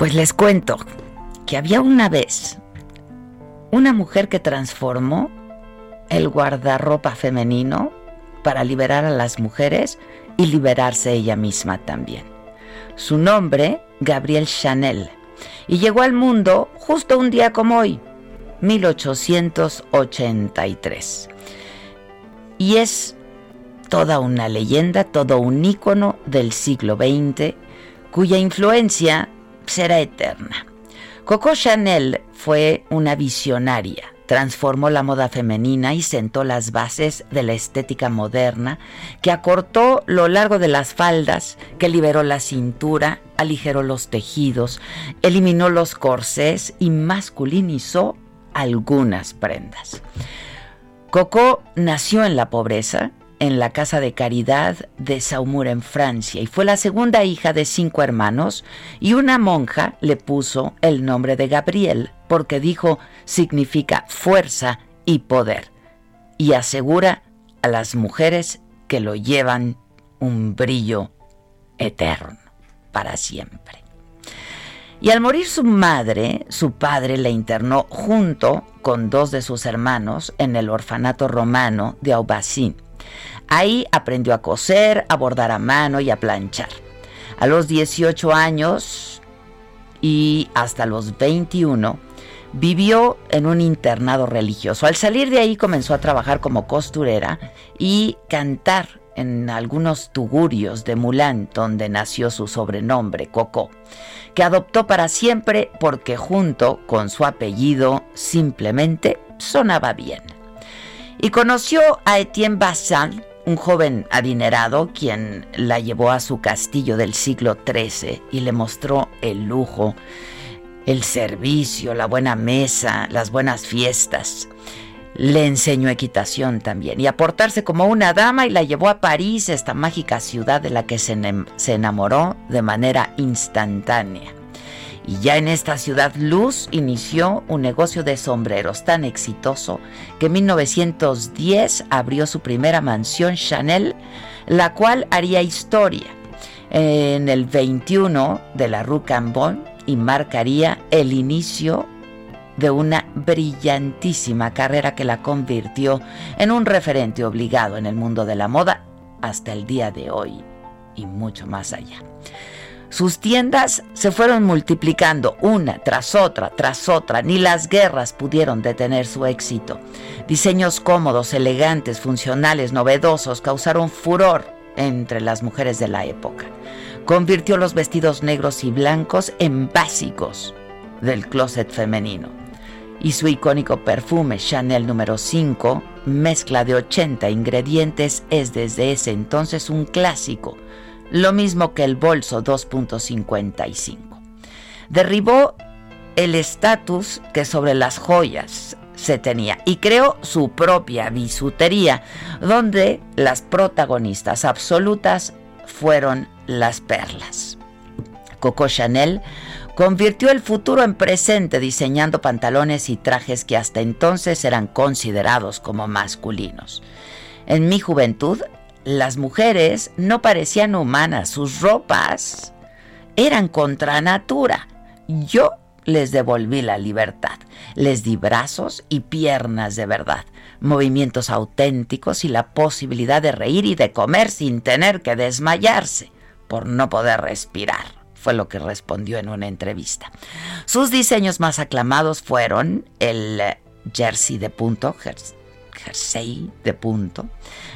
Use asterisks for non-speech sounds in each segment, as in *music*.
Pues les cuento que había una vez una mujer que transformó el guardarropa femenino para liberar a las mujeres y liberarse ella misma también. Su nombre, Gabrielle Chanel, y llegó al mundo justo un día como hoy, 1883. Y es toda una leyenda, todo un ícono del siglo XX, cuya influencia será eterna. Coco Chanel fue una visionaria, transformó la moda femenina y sentó las bases de la estética moderna, que acortó lo largo de las faldas, que liberó la cintura, aligeró los tejidos, eliminó los corsés y masculinizó algunas prendas. Coco nació en la pobreza, en la Casa de Caridad de Saumur en Francia y fue la segunda hija de cinco hermanos y una monja le puso el nombre de Gabriel porque dijo significa fuerza y poder y asegura a las mujeres que lo llevan un brillo eterno para siempre. Y al morir su madre, su padre la internó junto con dos de sus hermanos en el orfanato romano de Aubassin Ahí aprendió a coser, a bordar a mano y a planchar. A los 18 años y hasta los 21 vivió en un internado religioso. Al salir de ahí comenzó a trabajar como costurera y cantar en algunos tugurios de Mulán, donde nació su sobrenombre, Coco, que adoptó para siempre porque junto con su apellido simplemente sonaba bien. Y conoció a Etienne Bassan, un joven adinerado quien la llevó a su castillo del siglo XIII y le mostró el lujo, el servicio, la buena mesa, las buenas fiestas. Le enseñó equitación también y a portarse como una dama y la llevó a París, esta mágica ciudad de la que se, se enamoró de manera instantánea. Y ya en esta ciudad Luz inició un negocio de sombreros tan exitoso que en 1910 abrió su primera mansión Chanel, la cual haría historia en el 21 de la Rue Cambon y marcaría el inicio de una brillantísima carrera que la convirtió en un referente obligado en el mundo de la moda hasta el día de hoy y mucho más allá. Sus tiendas se fueron multiplicando una tras otra, tras otra. Ni las guerras pudieron detener su éxito. Diseños cómodos, elegantes, funcionales, novedosos causaron furor entre las mujeres de la época. Convirtió los vestidos negros y blancos en básicos del closet femenino. y su icónico perfume Chanel número 5, mezcla de 80 ingredientes, es desde ese entonces un clásico, lo mismo que el bolso 2.55. Derribó el estatus que sobre las joyas se tenía y creó su propia bisutería, donde las protagonistas absolutas fueron las perlas. Coco Chanel convirtió el futuro en presente diseñando pantalones y trajes que hasta entonces eran considerados como masculinos. En mi juventud, las mujeres no parecían humanas, sus ropas eran contra natura. Yo les devolví la libertad, les di brazos y piernas de verdad, movimientos auténticos y la posibilidad de reír y de comer sin tener que desmayarse por no poder respirar fue lo que respondió en una entrevista. Sus diseños más aclamados fueron el jersey de punto, jersey de punto,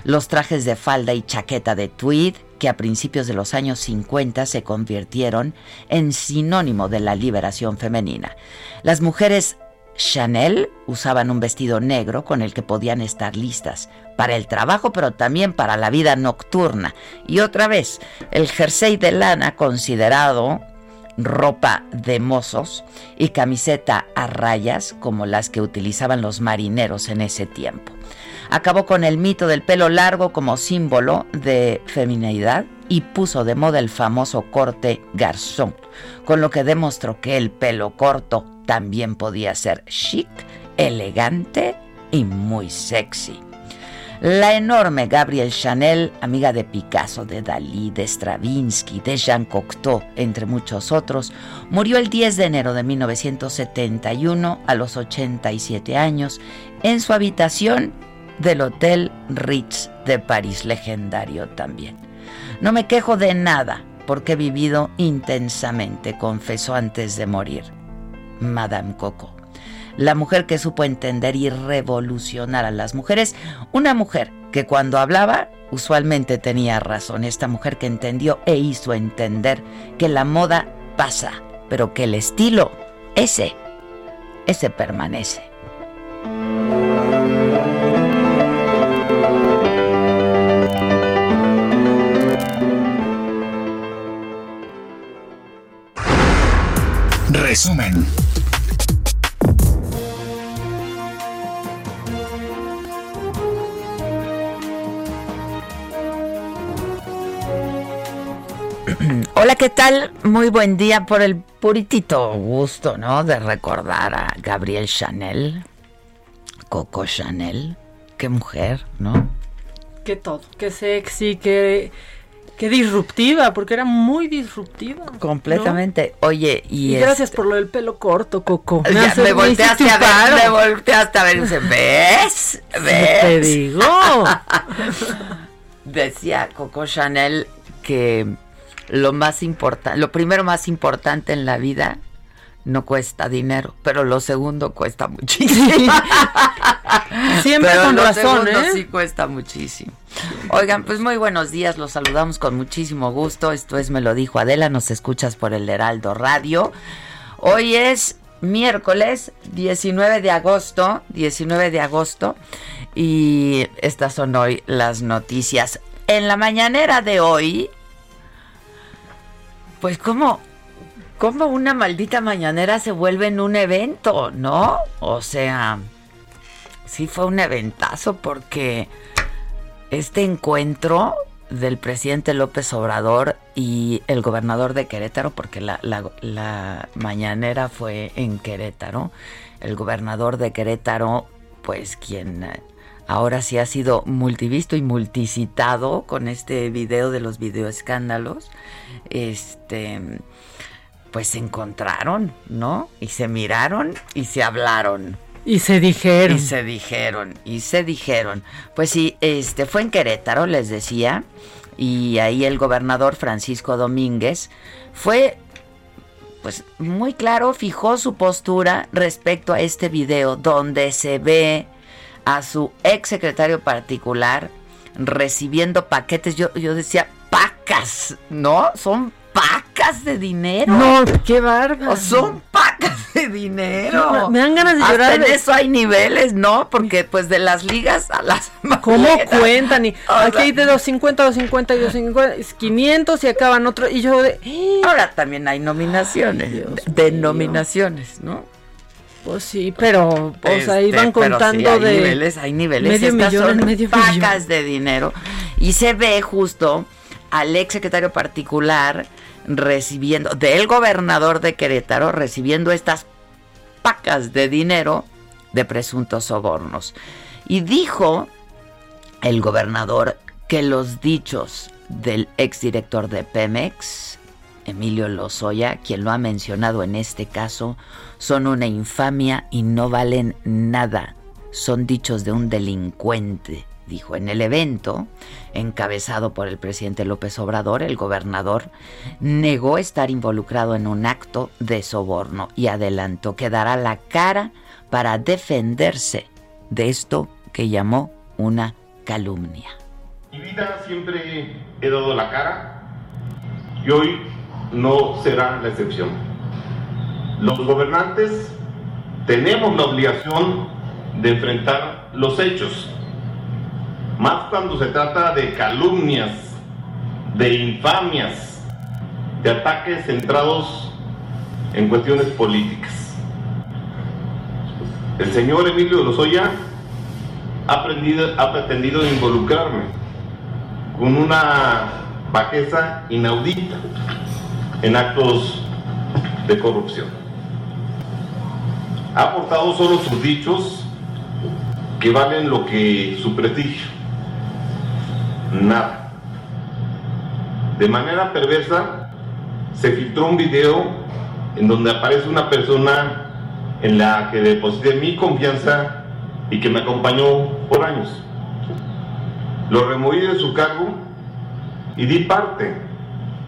los trajes de falda y chaqueta de tweed, que a principios de los años 50 se convirtieron en sinónimo de la liberación femenina. Las mujeres Chanel usaban un vestido negro con el que podían estar listas para el trabajo, pero también para la vida nocturna. Y otra vez, el jersey de lana considerado ropa de mozos y camiseta a rayas como las que utilizaban los marineros en ese tiempo. Acabó con el mito del pelo largo como símbolo de feminidad y puso de moda el famoso corte garzón, con lo que demostró que el pelo corto también podía ser chic, elegante y muy sexy. La enorme Gabrielle Chanel, amiga de Picasso, de Dalí, de Stravinsky, de Jean Cocteau, entre muchos otros, murió el 10 de enero de 1971 a los 87 años en su habitación del Hotel Ritz de París, legendario también. No me quejo de nada porque he vivido intensamente, confesó antes de morir. Madame Coco. La mujer que supo entender y revolucionar a las mujeres. Una mujer que cuando hablaba usualmente tenía razón. Esta mujer que entendió e hizo entender que la moda pasa, pero que el estilo, ese, ese permanece. Resumen. Hola, ¿qué tal? Muy buen día por el puritito gusto, ¿no? De recordar a Gabriel Chanel, Coco Chanel. Qué mujer, ¿no? Qué todo, qué sexy, qué, qué disruptiva, porque era muy disruptiva. Completamente. Oye, y, gracias por lo del pelo corto, Coco. Me, me volteaste a ver, me volteaste a ver y dice, ¿ves? ¿Ves? Te digo. *laughs* Decía Coco Chanel que lo más importante, lo primero más importante en la vida no cuesta dinero, pero lo segundo cuesta muchísimo. *laughs* Siempre pero con lo razón, segundo ¿eh? sí cuesta muchísimo. Oigan, pues muy buenos días, los saludamos con muchísimo gusto. Esto es Me lo dijo Adela, nos escuchas por el Heraldo Radio. Hoy es miércoles 19 de agosto, 19 de agosto, y estas son hoy las noticias. En la mañanera de hoy, pues como como una maldita mañanera se vuelve en un evento, ¿no? O sea, sí fue un eventazo porque este encuentro del presidente López Obrador y el gobernador de Querétaro, porque la, la, la mañanera fue en Querétaro, el gobernador de Querétaro, pues quien ahora sí ha sido multivisto y multicitado con este video de los videoescándalos, este pues se encontraron, ¿no? Y se miraron y se hablaron. Y se dijeron. Y se dijeron, y se dijeron. Pues sí, este fue en Querétaro, les decía, y ahí el gobernador Francisco Domínguez fue pues muy claro, fijó su postura respecto a este video donde se ve a su ex secretario particular recibiendo paquetes. Yo, yo decía, pacas, ¿no? Son pacas de dinero. No, qué bárbaro. son pacas de dinero. Me dan ganas de Hasta llorar. en eso hay niveles, ¿no? Porque pues de las ligas a las *laughs* ¿Cómo cuentan? Y O aquí sea, hay de 250, 250 y 250, es 500 y acaban otro. Y yo de. "Eh". Ahora también hay nominaciones, Ay, Dios de mío. nominaciones, ¿no? Pues sí, pero, o sea, Este, iban pero contando sí, hay de. niveles, hay niveles. medio Estas millón son medio pacas millón. de dinero. Y se ve justo al ex secretario particular recibiendo, del gobernador de Querétaro, recibiendo estas pacas de dinero de presuntos sobornos. Y dijo el gobernador que los dichos del exdirector de Pemex, Emilio Lozoya, quien lo ha mencionado en este caso, son una infamia y no valen nada. Son dichos de un delincuente, dijo en el evento, encabezado por el presidente López Obrador, el gobernador negó estar involucrado en un acto de soborno y adelantó que dará la cara para defenderse de esto que llamó una calumnia. Mi vida siempre he dado la cara y hoy no será la excepción. Los gobernantes tenemos la obligación de enfrentar los hechos, más cuando se trata de calumnias, de infamias, de ataques centrados en cuestiones políticas. El señor Emilio Lozoya ha, ha pretendido involucrarme con una bajeza inaudita en actos de corrupción. Ha aportado solo sus dichos que valen lo que su prestigio. Nada. De manera perversa se filtró un video en donde aparece una persona en la que deposité mi confianza y que me acompañó por años. Lo removí de su cargo y di parte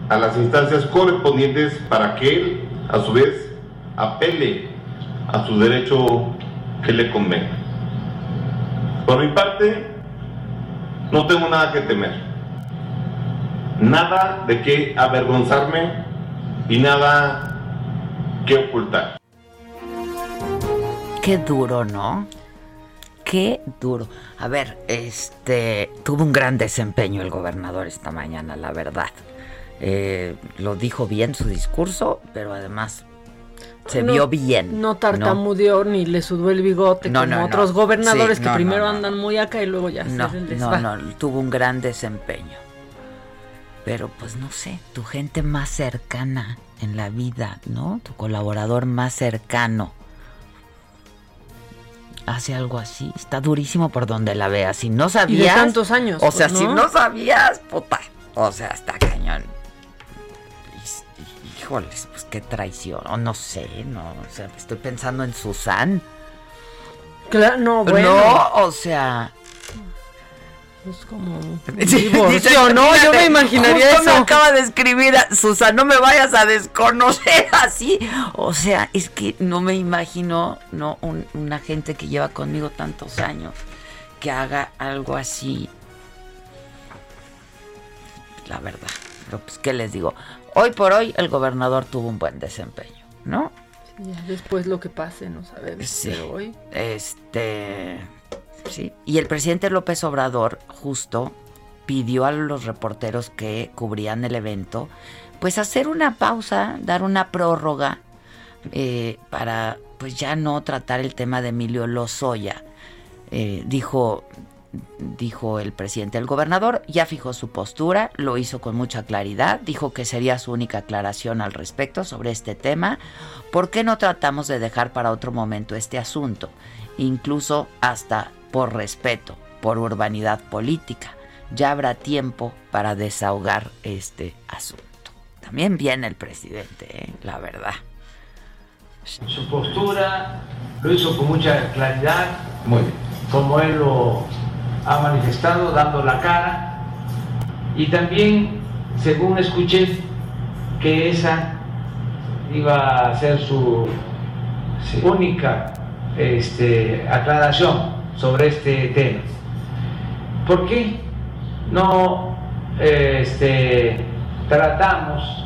a las instancias correspondientes para que él, a su vez, apele a su derecho que le convenga. Por mi parte, no tengo nada que temer, nada de qué avergonzarme y nada que ocultar. Qué duro, ¿no? Qué duro. A ver, este tuvo un gran desempeño el gobernador esta mañana, la verdad. Eh, lo dijo bien su discurso, pero además se No- vio bien. No tartamudeó ni le sudó el bigote No, como no, no. otros gobernadores Sí, que no, primero no, no. andan muy acá y luego ya No, se les no, va. no, tuvo un gran desempeño. Pero pues no sé, tu gente más cercana en la vida, ¿no? Tu colaborador más cercano hace algo así. Está durísimo por donde la veas. Si no sabías. tantos años, O sea, pues, si ¿no? no sabías, puta. O sea, está cañón. Híjoles, pues qué traición. O no sé, no. O sea, estoy pensando en Susan. Claro, no, bueno. No, o sea. Es como *laughs* Sí, dice, no, yo me imaginaría justo me eso. acaba de escribir a Susan, no me vayas a desconocer *laughs* así. O sea, es que no me imagino, no, un- una gente que lleva conmigo tantos años que haga algo así. La verdad. Pero pues, ¿qué les digo? Hoy por hoy el gobernador tuvo un buen desempeño, ¿no? Ya después lo que pase, no sabemos. Sí. Pero hoy. Este. Sí. Y el presidente López Obrador, justo, pidió a los reporteros que cubrían el evento, pues hacer una pausa, dar una prórroga eh, para, pues ya no tratar el tema de Emilio Lozoya. Eh, dijo, dijo el presidente. El gobernador ya fijó su postura, lo hizo con mucha claridad, dijo que sería su única aclaración al respecto sobre este tema. ¿Por qué no tratamos de dejar para otro momento este asunto? Incluso hasta por respeto, por urbanidad política. Ya habrá tiempo para desahogar este asunto. También viene el presidente, ¿eh? la verdad. Su postura lo hizo con mucha claridad, Muy bien. como él lo ha manifestado, dando la cara. Y también, según escuché, que esa iba a ser su única este, aclaración sobre este tema. ¿Por qué no este, tratamos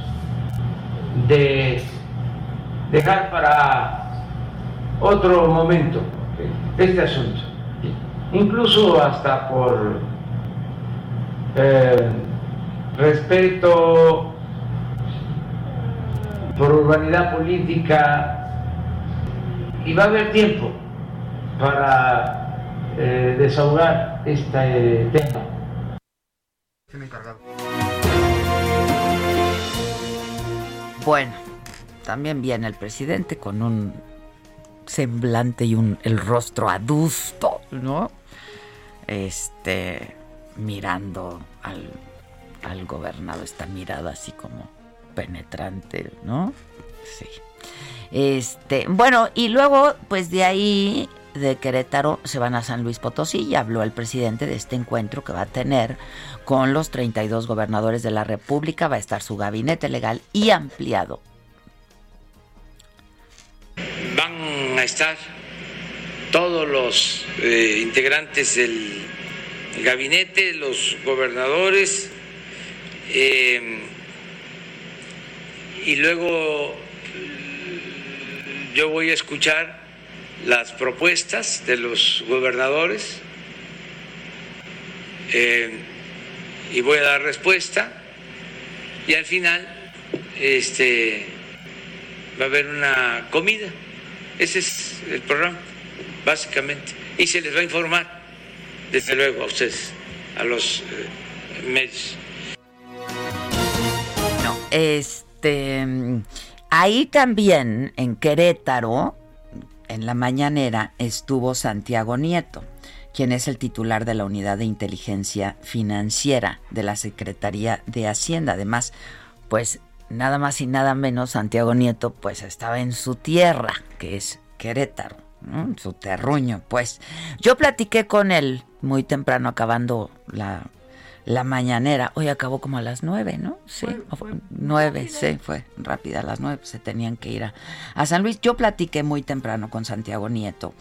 de dejar para otro momento este asunto, incluso hasta por eh, respeto, por urbanidad política, y va a haber tiempo para eh, desahogar este tema. Bueno, también viene el presidente con un semblante y un el rostro adusto, ¿no? Este mirando al, al gobernado, esta mirada así como penetrante, ¿no? Sí. Este, bueno, y luego, pues de ahí, de Querétaro, se van a San Luis Potosí y habló el presidente de este encuentro que va a tener con los 32 gobernadores de la República. Va a estar su gabinete legal y ampliado. Van a estar todos los eh, integrantes del gabinete, los gobernadores, eh, y luego yo voy a escuchar las propuestas de los gobernadores eh, y voy a dar respuesta y al final este va a haber una comida. Ese es el programa básicamente. Y se les va a informar desde luego a ustedes a los eh, medios. No este Ahí también, en Querétaro, en la mañanera, estuvo Santiago Nieto, quien es el titular de la Unidad de Inteligencia Financiera de la Secretaría de Hacienda. Además, pues nada más y nada menos, Santiago Nieto, pues estaba en su tierra, que es Querétaro, su terruño. Pues yo platiqué con él muy temprano, acabando la la mañanera. Hoy acabó como a las nueve, ¿no? Sí, nueve, sí, fue rápida a las nueve, se tenían que ir a, San Luis. Yo platiqué muy temprano con Santiago Nieto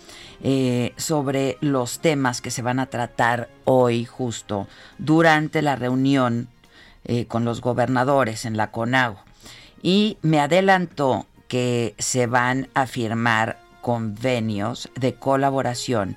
eh, sobre los temas que se van a tratar hoy justo durante la reunión eh, con los gobernadores en la CONAGO. Y me adelantó que se van a firmar convenios de colaboración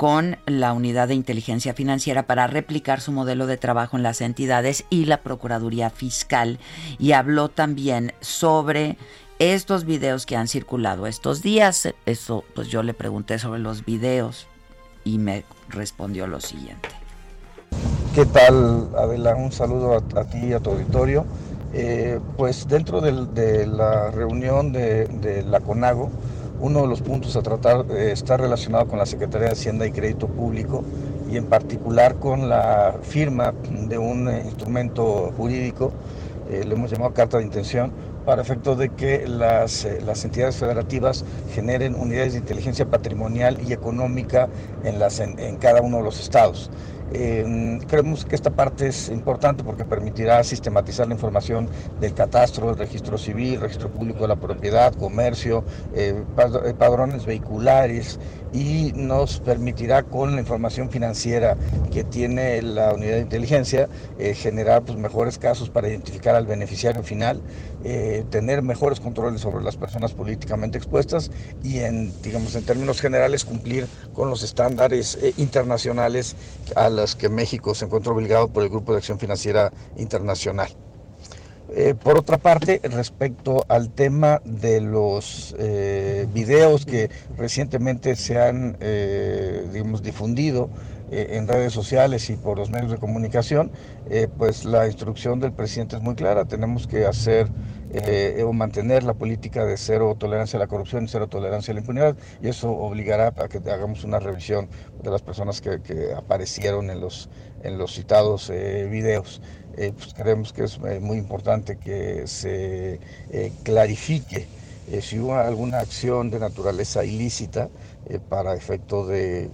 con la Unidad de Inteligencia Financiera para replicar su modelo de trabajo en las entidades y la Procuraduría Fiscal. Y habló también sobre estos videos que han circulado estos días. Eso, pues yo le pregunté sobre los videos y me respondió lo siguiente. ¿Qué tal, Adela? Un saludo a, ti y a tu auditorio. Eh, pues dentro de, la reunión de, de la CONAGO, uno de los puntos a tratar eh, está relacionado con la Secretaría de Hacienda y Crédito Público y en particular con la firma de un eh, instrumento jurídico, eh, le hemos llamado carta de intención, para efecto de que las, las, entidades federativas generen unidades de inteligencia patrimonial y económica en, las, en cada uno de los estados. Eh, creemos que esta parte es importante porque permitirá sistematizar la información del catastro, el registro civil, registro público de la propiedad, comercio, eh, eh, padrones vehiculares y nos permitirá con la información financiera que tiene la unidad de inteligencia generar pues, mejores casos para identificar al beneficiario final, tener mejores controles sobre las personas políticamente expuestas y en, digamos, en términos generales cumplir con los estándares internacionales a que México se encuentra obligado por el Grupo de Acción Financiera Internacional. Eh, por otra parte, respecto al tema de los eh, videos que recientemente se han eh, digamos, difundido en redes sociales y por los medios de comunicación, pues la instrucción del presidente es muy clara, tenemos que hacer eh, o mantener la política de cero tolerancia a la corrupción y cero tolerancia a la impunidad y eso obligará a que hagamos una revisión de las personas que, aparecieron en los, en los citados eh, videos. Eh, pues creemos que es muy importante que se clarifique si hubo alguna acción de naturaleza ilícita para efecto de,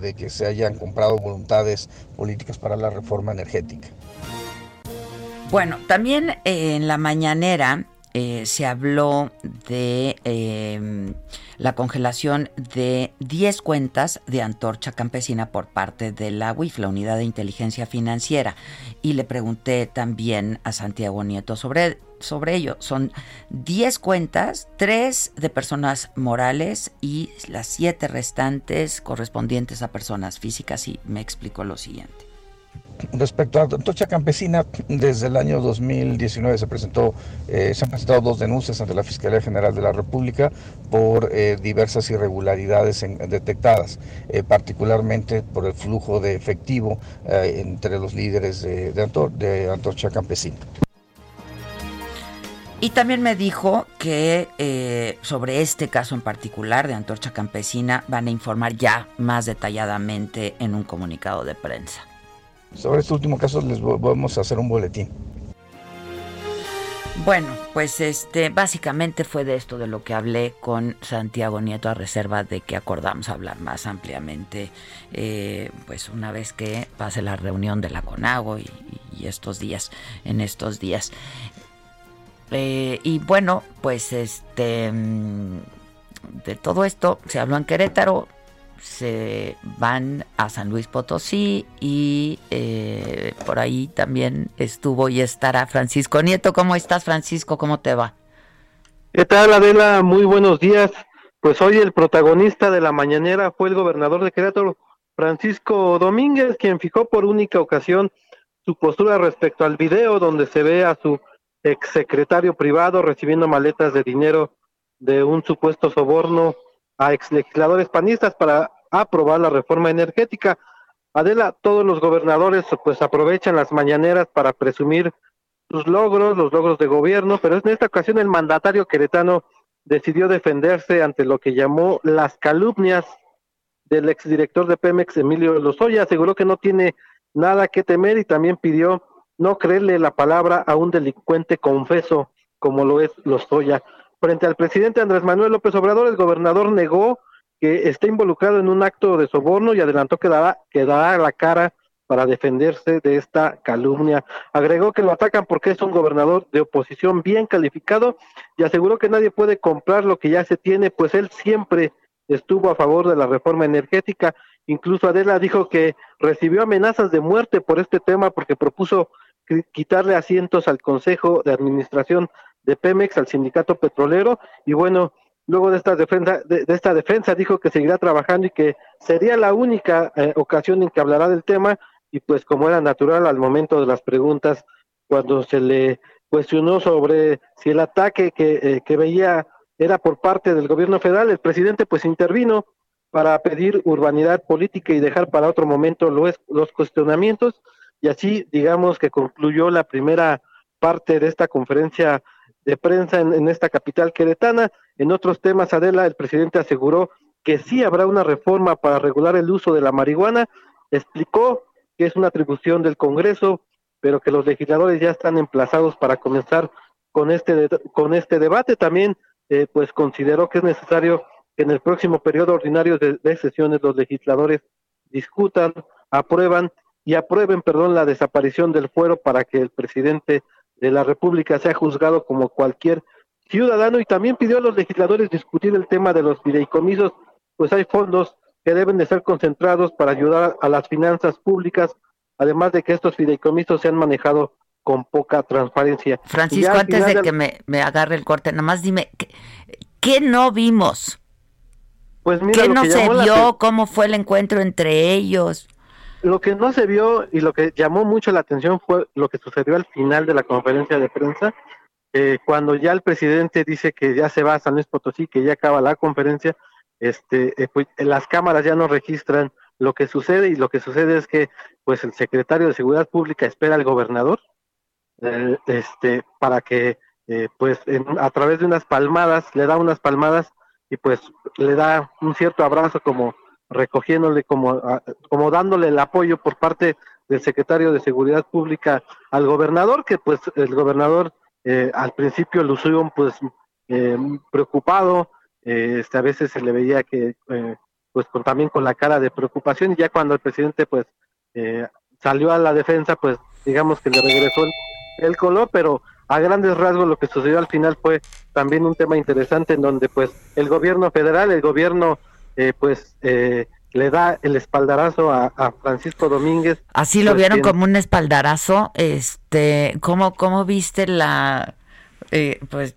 de que se hayan comprado voluntades políticas para la reforma energética. Bueno, también eh, en la mañanera eh, se habló de em, la congelación de 10 cuentas de Antorcha Campesina por parte de la UIF, la Unidad de Inteligencia Financiera. Y le pregunté también a Santiago Nieto sobre, sobre ello. Son 10 cuentas, 3 de personas morales y las 7 restantes correspondientes a personas físicas. Y me explicó lo siguiente. Respecto a Antorcha Campesina, desde el año 2019 se presentó, eh, se han presentado dos denuncias ante la Fiscalía General de la República por eh, diversas irregularidades detectadas, eh, particularmente por el flujo de efectivo entre los líderes de, de Antorcha Campesina. Y también me dijo que sobre este caso en particular de Antorcha Campesina van a informar ya más detalladamente en un comunicado de prensa. Sobre este último caso les vamos a hacer un boletín. Bueno, pues este básicamente fue de esto de lo que hablé con Santiago Nieto a reserva de que acordamos hablar más ampliamente, eh, pues una vez que pase la reunión de la CONAGO y, estos días, en estos días. Eh, y bueno, pues este mm, de todo esto se habló en Querétaro, se van a San Luis Potosí y eh, por ahí también estuvo y estará Francisco Nieto. ¿Cómo estás, Francisco? ¿Cómo te va? ¿Qué tal, Adela? Muy buenos días. Pues hoy el protagonista de la mañanera fue el gobernador de Querétaro, Francisco Domínguez, quien fijó por única ocasión su postura respecto al video donde se ve a su exsecretario privado recibiendo maletas de dinero de un supuesto soborno a ex legisladores panistas para aprobar la reforma energética. Adela, todos los gobernadores pues aprovechan las mañaneras para presumir sus logros, los logros de gobierno, pero en esta ocasión el mandatario queretano decidió defenderse ante lo que llamó las calumnias del exdirector de Pemex, Emilio Lozoya. Aseguró que no tiene nada que temer y también pidió no creerle la palabra a un delincuente confeso como lo es Lozoya. Frente al presidente Andrés Manuel López Obrador, el gobernador negó que está involucrado en un acto de soborno y adelantó que dará, que dará la cara para defenderse de esta calumnia. Agregó que lo atacan porque es un gobernador de oposición bien calificado y aseguró que nadie puede comprar lo que ya se tiene, pues él siempre estuvo a favor de la reforma energética. Incluso Adela dijo que recibió amenazas de muerte por este tema porque propuso quitarle asientos al Consejo de Administración de Pemex al sindicato petrolero y bueno, luego de esta defensa, de, esta defensa dijo que seguirá trabajando y que sería la única eh, ocasión en que hablará del tema y pues como era natural al momento de las preguntas cuando se le cuestionó sobre si el ataque que, eh, que veía era por parte del gobierno federal, el presidente pues intervino para pedir urbanidad política y dejar para otro momento los, los cuestionamientos y así digamos que concluyó la primera parte de esta conferencia de prensa en, esta capital queretana. En otros temas, Adela, el presidente aseguró que sí habrá una reforma para regular el uso de la marihuana. Explicó que es una atribución del Congreso, pero que los legisladores ya están emplazados para comenzar con este, con este debate. También, eh, pues, consideró que es necesario que en el próximo periodo ordinario de, de sesiones los legisladores discutan, aprueban y aprueben, perdón, la desaparición del fuero para que el presidente de la República sea juzgado como cualquier ciudadano y también pidió a los legisladores discutir el tema de los fideicomisos, pues hay fondos que deben de ser concentrados para ayudar a las finanzas públicas, además de que estos fideicomisos se han manejado con poca transparencia. Francisco, antes de que me, me, agarre el corte, nada más dime, ¿qué, no vimos? Pues mira, ¿Qué no se vio? ¿Cómo fue el encuentro entre ellos? Lo que no se vio y lo que llamó mucho la atención fue lo que sucedió al final de la conferencia de prensa, eh, cuando ya el presidente dice que ya se va a San Luis Potosí, que ya acaba la conferencia, este, eh, pues, las cámaras ya no registran lo que sucede y lo que sucede es que pues el secretario de Seguridad Pública espera al gobernador eh, este, para que pues a través de unas palmadas, le da unas palmadas y pues le da un cierto abrazo como recogiéndole como, como dándole el apoyo por parte del secretario de Seguridad Pública al gobernador, que pues el gobernador eh, al principio lo suyo pues eh, preocupado, eh, este, a veces se le veía que pues con, también con la cara de preocupación y ya cuando el presidente pues salió a la defensa pues digamos que le regresó el, color, pero a grandes rasgos lo que sucedió al final fue también un tema interesante en donde pues el gobierno federal, el gobierno eh, pues eh, le da el espaldarazo a, Francisco Domínguez. Así lo vieron como un espaldarazo, este, ¿cómo, cómo viste la eh, pues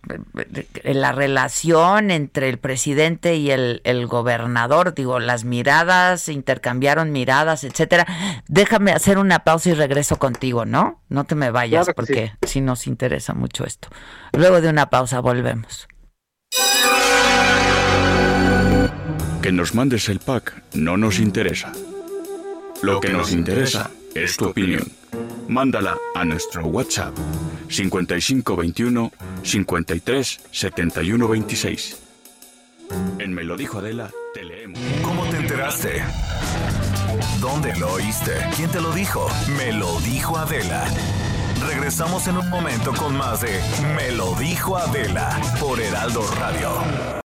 la relación entre el presidente y el, gobernador, digo, las miradas, intercambiaron miradas, etcétera. Déjame hacer una pausa y regreso contigo, ¿no? No te me vayas porque si nos interesa mucho esto. Luego de una pausa volvemos. Que nos mandes el pack no nos interesa. Lo que nos interesa es tu opinión. Mándala a nuestro WhatsApp 5521 53 71 26. En Me lo dijo Adela, te leemos. ¿Cómo te enteraste? ¿Dónde lo oíste? ¿Quién te lo dijo? Me lo dijo Adela. Regresamos en un momento con más de Me lo dijo Adela por Heraldo Radio.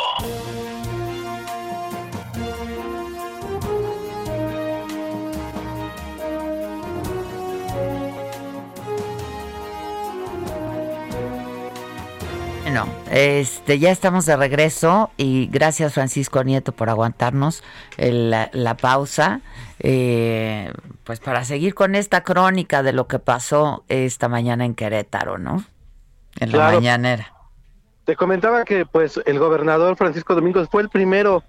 Bueno, este, ya estamos de regreso y gracias Francisco Nieto por aguantarnos la, pausa, eh, pues para seguir con esta crónica de lo que pasó esta mañana en Querétaro, ¿no? En la mañanera. Te comentaba que pues el gobernador Francisco Domingos fue el primero,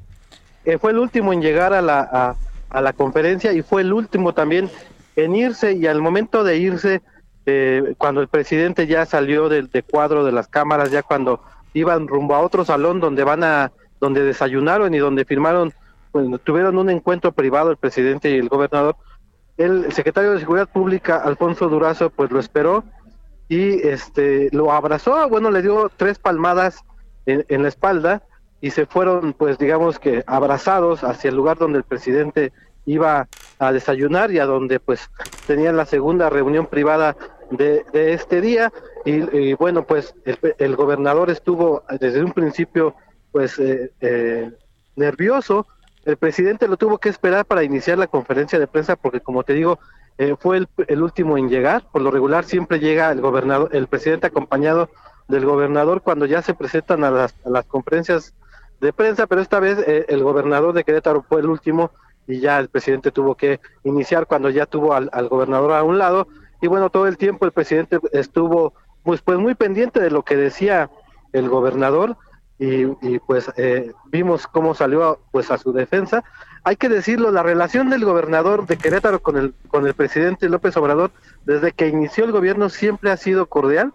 eh, fue el último en llegar a la, a la conferencia y fue el último también en irse y al momento de irse eh, cuando el presidente ya salió del de cuadro de las cámaras, ya cuando iban rumbo a otro salón donde van a, donde desayunaron y donde firmaron, bueno, tuvieron un encuentro privado el presidente y el gobernador, el, secretario de Seguridad Pública, Alfonso Durazo, pues lo esperó y este lo abrazó, bueno, le dio tres palmadas en, en la espalda y se fueron, pues digamos que abrazados hacia el lugar donde el presidente iba a desayunar y a donde pues tenían la segunda reunión privada de, este día. Y, bueno pues el, gobernador estuvo desde un principio pues eh, eh, nervioso. El presidente lo tuvo que esperar para iniciar la conferencia de prensa porque como te digo eh, fue el, último en llegar. Por lo regular siempre llega el gobernador el presidente acompañado del gobernador cuando ya se presentan a las, a las conferencias de prensa pero esta vez el gobernador de Querétaro fue el último y ya el presidente tuvo que iniciar cuando ya tuvo al, gobernador a un lado. Y bueno todo el tiempo el presidente estuvo pues pues muy pendiente de lo que decía el gobernador y, pues eh, vimos cómo salió pues a su defensa. Hay que decirlo la relación del gobernador de Querétaro con el con el presidente López Obrador desde que inició el gobierno siempre ha sido cordial.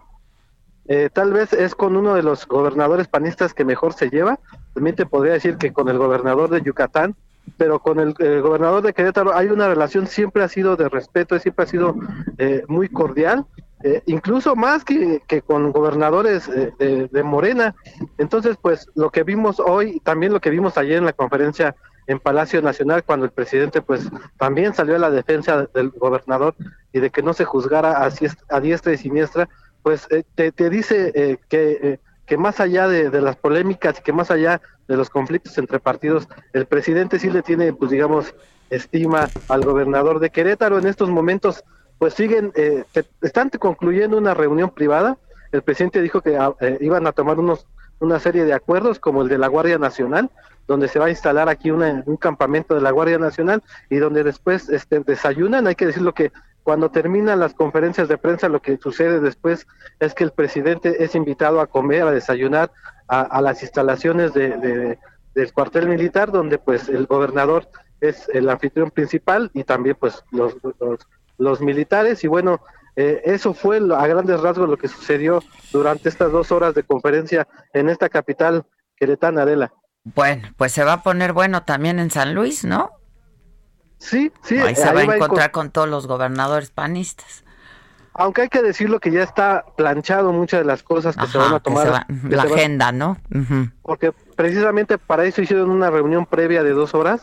Eh, tal vez es con uno de los gobernadores panistas que mejor se lleva. También te podría decir que con el gobernador de Yucatán pero con el, gobernador de Querétaro hay una relación, siempre ha sido de respeto, siempre ha sido eh, muy cordial, eh, incluso más que, con gobernadores eh, de, Morena. Entonces, pues lo que vimos hoy, también lo que vimos ayer en la conferencia en Palacio Nacional, cuando el presidente pues también salió a la defensa del gobernador y de que no se juzgara a, a diestra y siniestra, pues te, te, dice que que más allá de, las polémicas y que más allá de los conflictos entre partidos, el presidente sí le tiene, pues digamos, estima al gobernador de Querétaro. En estos momentos, pues siguen, eh, están concluyendo una reunión privada. El presidente dijo que ah, eh, iban a tomar unos una serie de acuerdos como el de la Guardia Nacional, donde se va a instalar aquí un campamento de la Guardia Nacional y donde después este, desayunan. Hay que decirlo que cuando terminan las conferencias de prensa, lo que sucede después es que el presidente es invitado a comer, a desayunar a, las instalaciones de, del cuartel militar, donde pues el gobernador es el anfitrión principal y también pues los, militares. Y bueno, eh, eso fue a grandes rasgos lo que sucedió durante estas dos horas de conferencia en esta capital queretana, Adela. Bueno, pues se va a poner bueno también en San Luis, ¿no? Sí, sí. Ahí se va a encontrar con... todos los gobernadores panistas. Aunque hay que decirlo que ya está planchado muchas de las cosas que se van a tomar. la agenda, ¿no? Porque precisamente para eso hicieron una reunión previa de dos horas,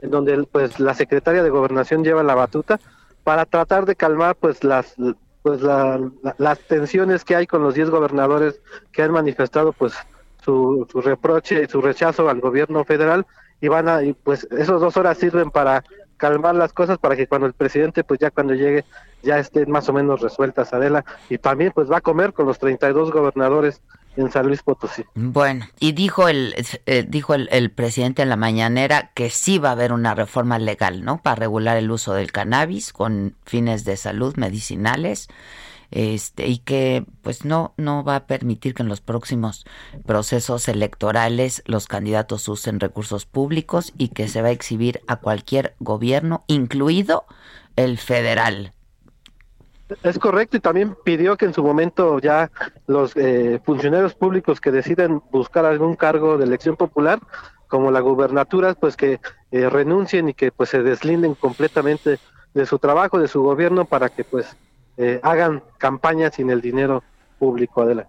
en donde pues la secretaria de Gobernación lleva la batuta para tratar de calmar pues las pues las tensiones que hay con los 10 gobernadores que han manifestado pues su, su reproche y su rechazo al gobierno federal y van a y pues esas dos horas sirven para calmar las cosas para que cuando el presidente pues ya cuando llegue ya estén más o menos resueltas Adela y también pues va a comer con los 32 gobernadores en San Luis Potosí. Bueno, y dijo el eh, dijo el, presidente en la mañanera que sí va a haber una reforma legal, ¿no? Para regular el uso del cannabis con fines de salud medicinales este, y que pues no, no va a permitir que en los próximos procesos electorales los candidatos usen recursos públicos y que se va a exhibir a cualquier gobierno, incluido el federal. Es correcto y también pidió que en su momento ya los eh, funcionarios públicos que deciden buscar algún cargo de elección popular, como la gubernatura, pues que eh, renuncien y que pues se deslinden completamente de su trabajo, de su gobierno, para que pues eh, hagan campaña sin el dinero público, Adela.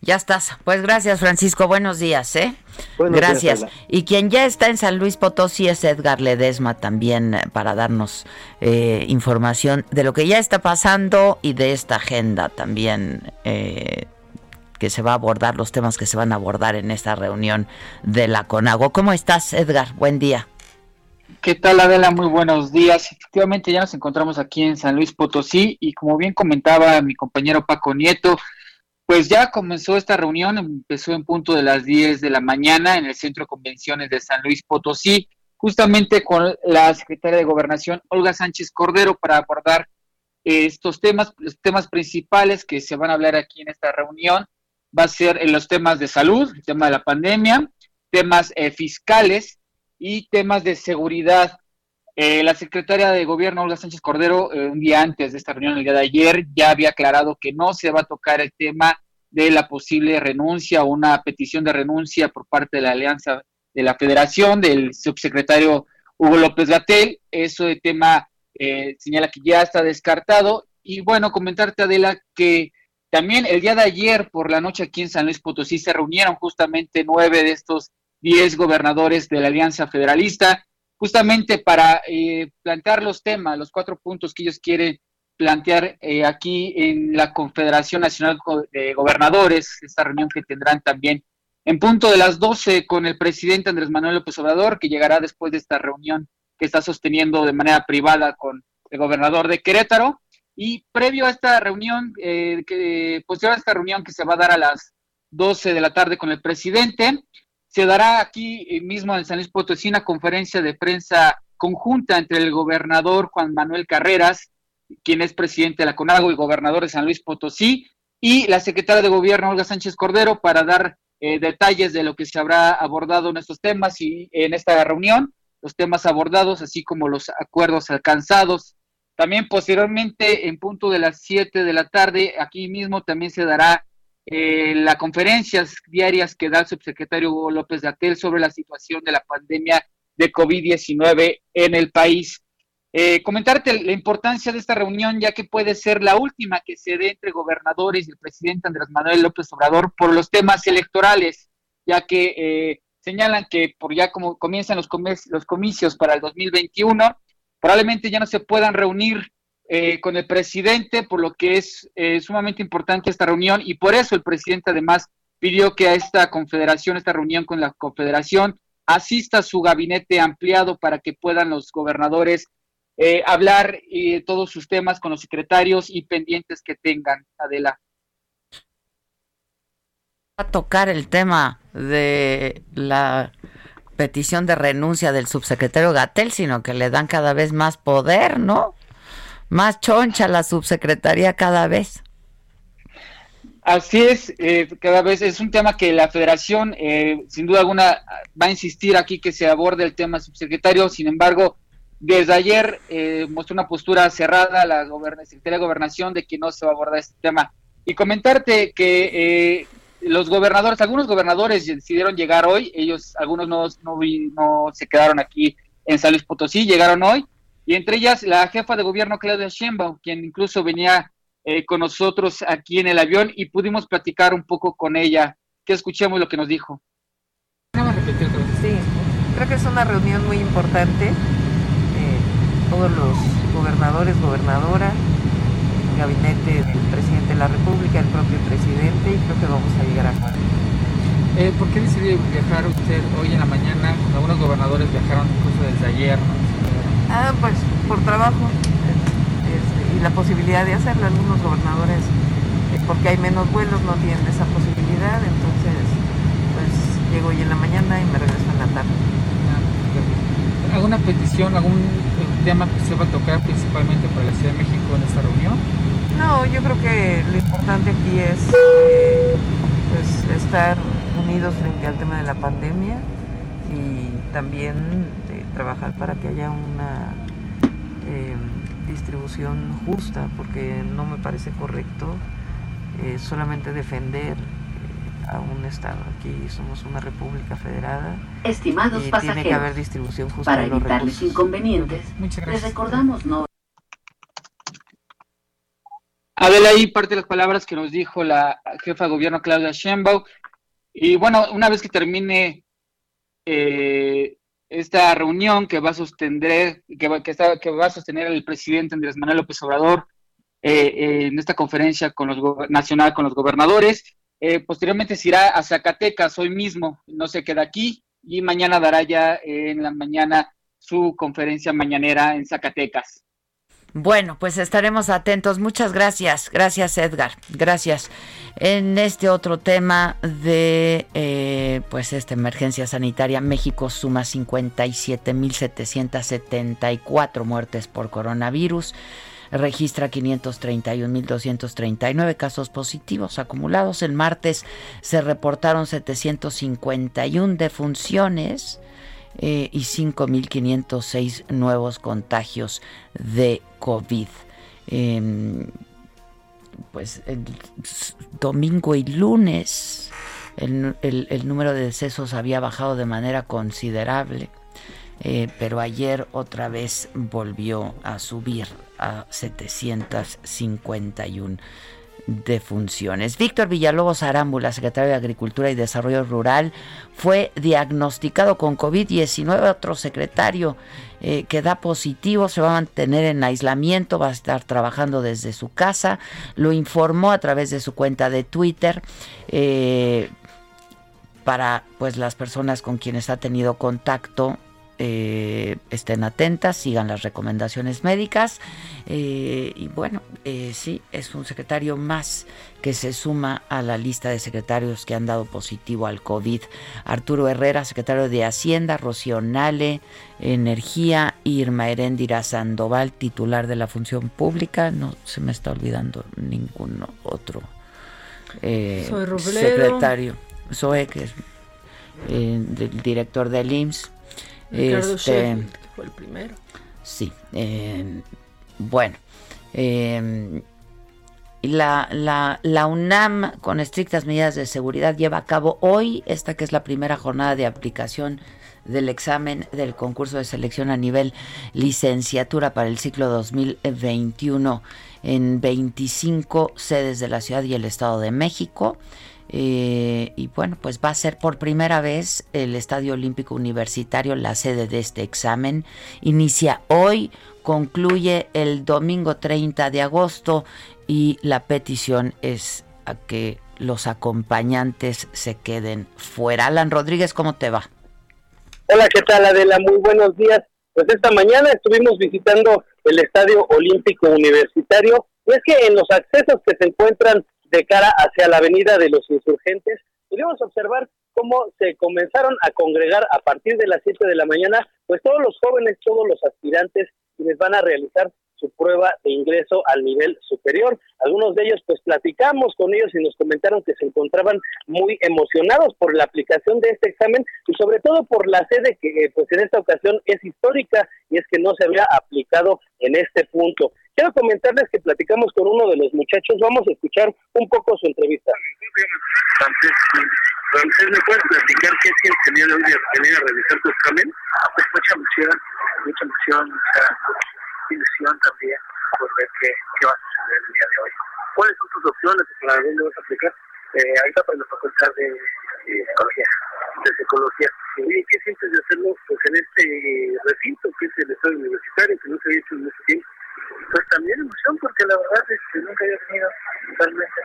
Ya estás. Pues gracias, Francisco. Buenos días, ¿eh? gracias. y quien ya está en San Luis Potosí es Edgar Ledesma también eh, para darnos eh, información de lo que ya está pasando y de esta agenda también que se va a abordar, los temas que se van a abordar en esta reunión de la CONAGO. ¿Cómo estás, Edgar? Buen día. ¿Qué tal, Adela? Muy buenos días. Efectivamente, ya nos encontramos aquí en San Luis Potosí y como bien comentaba mi compañero Paco Nieto, pues ya comenzó esta reunión, empezó en punto de las 10 de la mañana en el Centro de Convenciones de San Luis Potosí, justamente con la secretaria de Gobernación, Olga Sánchez Cordero, para abordar estos temas, los temas principales que se van a hablar aquí en esta reunión. Va a ser en los temas de salud, el tema de la pandemia, temas eh, fiscales, y temas de seguridad. Eh, la secretaria de Gobierno, Olga Sánchez Cordero, eh, un día antes de esta reunión, el día de ayer, ya había aclarado que no se va a tocar el tema de la posible renuncia o una petición de renuncia por parte de la Alianza de la Federación, del subsecretario Hugo López Gatel. Eso de tema eh, señala que ya está descartado. Y bueno, comentarte, Adela, que también el día de ayer por la noche aquí en San Luis Potosí se reunieron justamente nueve de estos 10 gobernadores de la Alianza Federalista, justamente para eh, plantear los temas, los cuatro puntos que ellos quieren plantear eh, aquí en la Confederación Nacional de Gobernadores, esta reunión que tendrán también en punto de las 12 con el presidente Andrés Manuel López Obrador, que llegará después de esta reunión que está sosteniendo de manera privada con el gobernador de Querétaro. Y previo a esta reunión, eh, que, pues a esta reunión que se va a dar a las 12 de la tarde con el presidente, se dará aquí mismo en San Luis Potosí una conferencia de prensa conjunta entre el gobernador Juan Manuel Carreras, quien es presidente de la CONAGO y gobernador de San Luis Potosí, y la secretaria de gobierno Olga Sánchez Cordero para dar eh, detalles de lo que se habrá abordado en estos temas y en esta reunión, los temas abordados, así como los acuerdos alcanzados. También posteriormente, en punto de las 7 de la tarde, aquí mismo también se dará eh, las conferencias diarias que da el subsecretario Hugo López Gatel sobre la situación de la pandemia de COVID-19 en el país. Eh, comentarte la importancia de esta reunión, ya que puede ser la última que se dé entre gobernadores y el presidente Andrés Manuel López Obrador por los temas electorales, ya que eh, señalan que por ya como comienzan los, los comicios para el 2021, probablemente ya no se puedan reunir eh, con el presidente, por lo que es eh, sumamente importante esta reunión y por eso el presidente además pidió que a esta confederación, esta reunión con la confederación, asista su gabinete ampliado para que puedan los gobernadores eh, hablar eh, todos sus temas con los secretarios y pendientes que tengan. Adela. A tocar el tema de la petición de renuncia del subsecretario Gatel, sino que le dan cada vez más poder, ¿no? Más choncha la subsecretaría cada vez. Así es, eh, cada vez es un tema que la federación, eh, sin duda alguna, va a insistir aquí que se aborde el tema subsecretario. Sin embargo, desde ayer eh, mostró una postura cerrada la Secretaría de Gobernación de que no se va a abordar este tema. Y comentarte que los gobernadores, algunos gobernadores decidieron llegar hoy, ellos, algunos no, no, no se quedaron aquí en San Luis Potosí, llegaron hoy y entre ellas la jefa de gobierno Claudia Sheinbaum, quien incluso venía eh, con nosotros aquí en el avión y pudimos platicar un poco con ella. Que escuchemos lo que nos dijo. Sí, creo que es una reunión muy importante. Eh, todos los gobernadores, gobernadoras, gabinete del presidente de la República, el propio presidente, y creo que vamos a llegar a eh, ¿Por qué decidió viajar usted hoy en la mañana? Algunos gobernadores viajaron incluso desde ayer. Ah, pues por trabajo este, y la posibilidad de hacerlo. Algunos gobernadores, eh, porque hay menos vuelos, no tienen esa posibilidad. Entonces, pues llego hoy en la mañana y me regreso en la tarde. ¿Alguna petición, algún tema que se va a tocar principalmente para la Ciudad de México en esta reunión? No, yo creo que lo importante aquí es eh, pues, estar unidos frente al tema de la pandemia y también eh, trabajar para que haya una eh, distribución justa, porque no me parece correcto solamente defender a un Estado. Aquí somos una república federada. Estimados y pasajeros, tiene que haber distribución justa para de los evitarles recursos. inconvenientes, Muchas les recordamos no Adela, ahí parte de las palabras que nos dijo la jefa de gobierno Claudia Sheinbaum. Y bueno, una vez que termine eh, esta reunión que va a sostener, que va, que, está, que va a sostener el presidente Andrés Manuel López Obrador eh, eh, en esta conferencia con los nacional con los gobernadores, eh, posteriormente se irá a Zacatecas hoy mismo, no se queda aquí, y mañana dará ya en la mañana su conferencia mañanera en Zacatecas. Bueno, pues estaremos atentos. Muchas gracias. Gracias, Edgar. Gracias. En este otro tema de eh, pues esta emergencia sanitaria, México suma 57.774 muertes por coronavirus. Registra 531.239 casos positivos acumulados. El martes se reportaron 751 defunciones eh, y 5.506 nuevos contagios de COVID. Em, pues el domingo y lunes el, el- el número de decesos había bajado de manera considerable, eh, pero ayer otra vez volvió a subir a 751 defunciones. Víctor Villalobos Arámbula, secretario de Agricultura y Desarrollo Rural, fue diagnosticado con COVID-19. Otro secretario eh, que da positivo se va a mantener en aislamiento, va a estar trabajando desde su casa. Lo informó a través de su cuenta de Twitter. eh, para pues las personas con quienes ha tenido contacto eh, estén atentas, sigan las recomendaciones médicas eh, y bueno, eh, sí, es un secretario más que se suma a la lista de secretarios que han dado positivo al COVID. Arturo Herrera, secretario de Hacienda, Rocío Nale, Energía, Irma Heréndira Sandoval, titular de la función pública, no se me está olvidando ningún otro secretario. Zoe, que es eh, del director del IMSS. Ricardo Este, fue el primero. Sí, eh, bueno. eh, la, la, la UNAM, con estrictas medidas de seguridad, lleva a cabo hoy esta que es la primera jornada de aplicación del examen del concurso de selección a nivel licenciatura para el ciclo 2021 en 25 sedes de la ciudad y el Estado de México. Eh, y bueno, pues va a ser por primera vez el Estadio Olímpico Universitario la sede de este examen. Inicia hoy, concluye el domingo 30 de agosto y la petición es a que los acompañantes se queden fuera. Alan Rodríguez, ¿cómo te va? Hola, ¿qué tal Adela? Muy buenos días. Pues esta mañana estuvimos visitando el Estadio Olímpico Universitario y es que en los accesos que se encuentran de cara hacia la Avenida de los Insurgentes, pudimos observar cómo se comenzaron a congregar a partir de las 7 de la mañana, pues todos los jóvenes, todos los aspirantes quienes van a realizar su prueba de ingreso al nivel superior. Algunos de ellos pues platicamos con ellos y nos comentaron que se encontraban muy emocionados por la aplicación de este examen y sobre todo por la sede que eh, pues en esta ocasión es histórica y es que no se había aplicado en este punto. Quiero comentarles que platicamos con uno de los muchachos, vamos a escuchar un poco su entrevista. Francés, ¿me puedes platicar qué sientes venir a realizar tu examen? Pues mucha emoción, mucha emoción, mucha ilusión también por ver qué, qué va a suceder el día de hoy. ¿Cuáles son tus opciones para dónde vas a aplicar? Eh, ahorita para la facultad de, de psicología. De psicología. ¿Y qué sientes de hacerlo pues, en este recinto que es el Estado Universitario, que no se había hecho en mucho tiempo? Pues también emoción porque la verdad es que nunca había tenido totalmente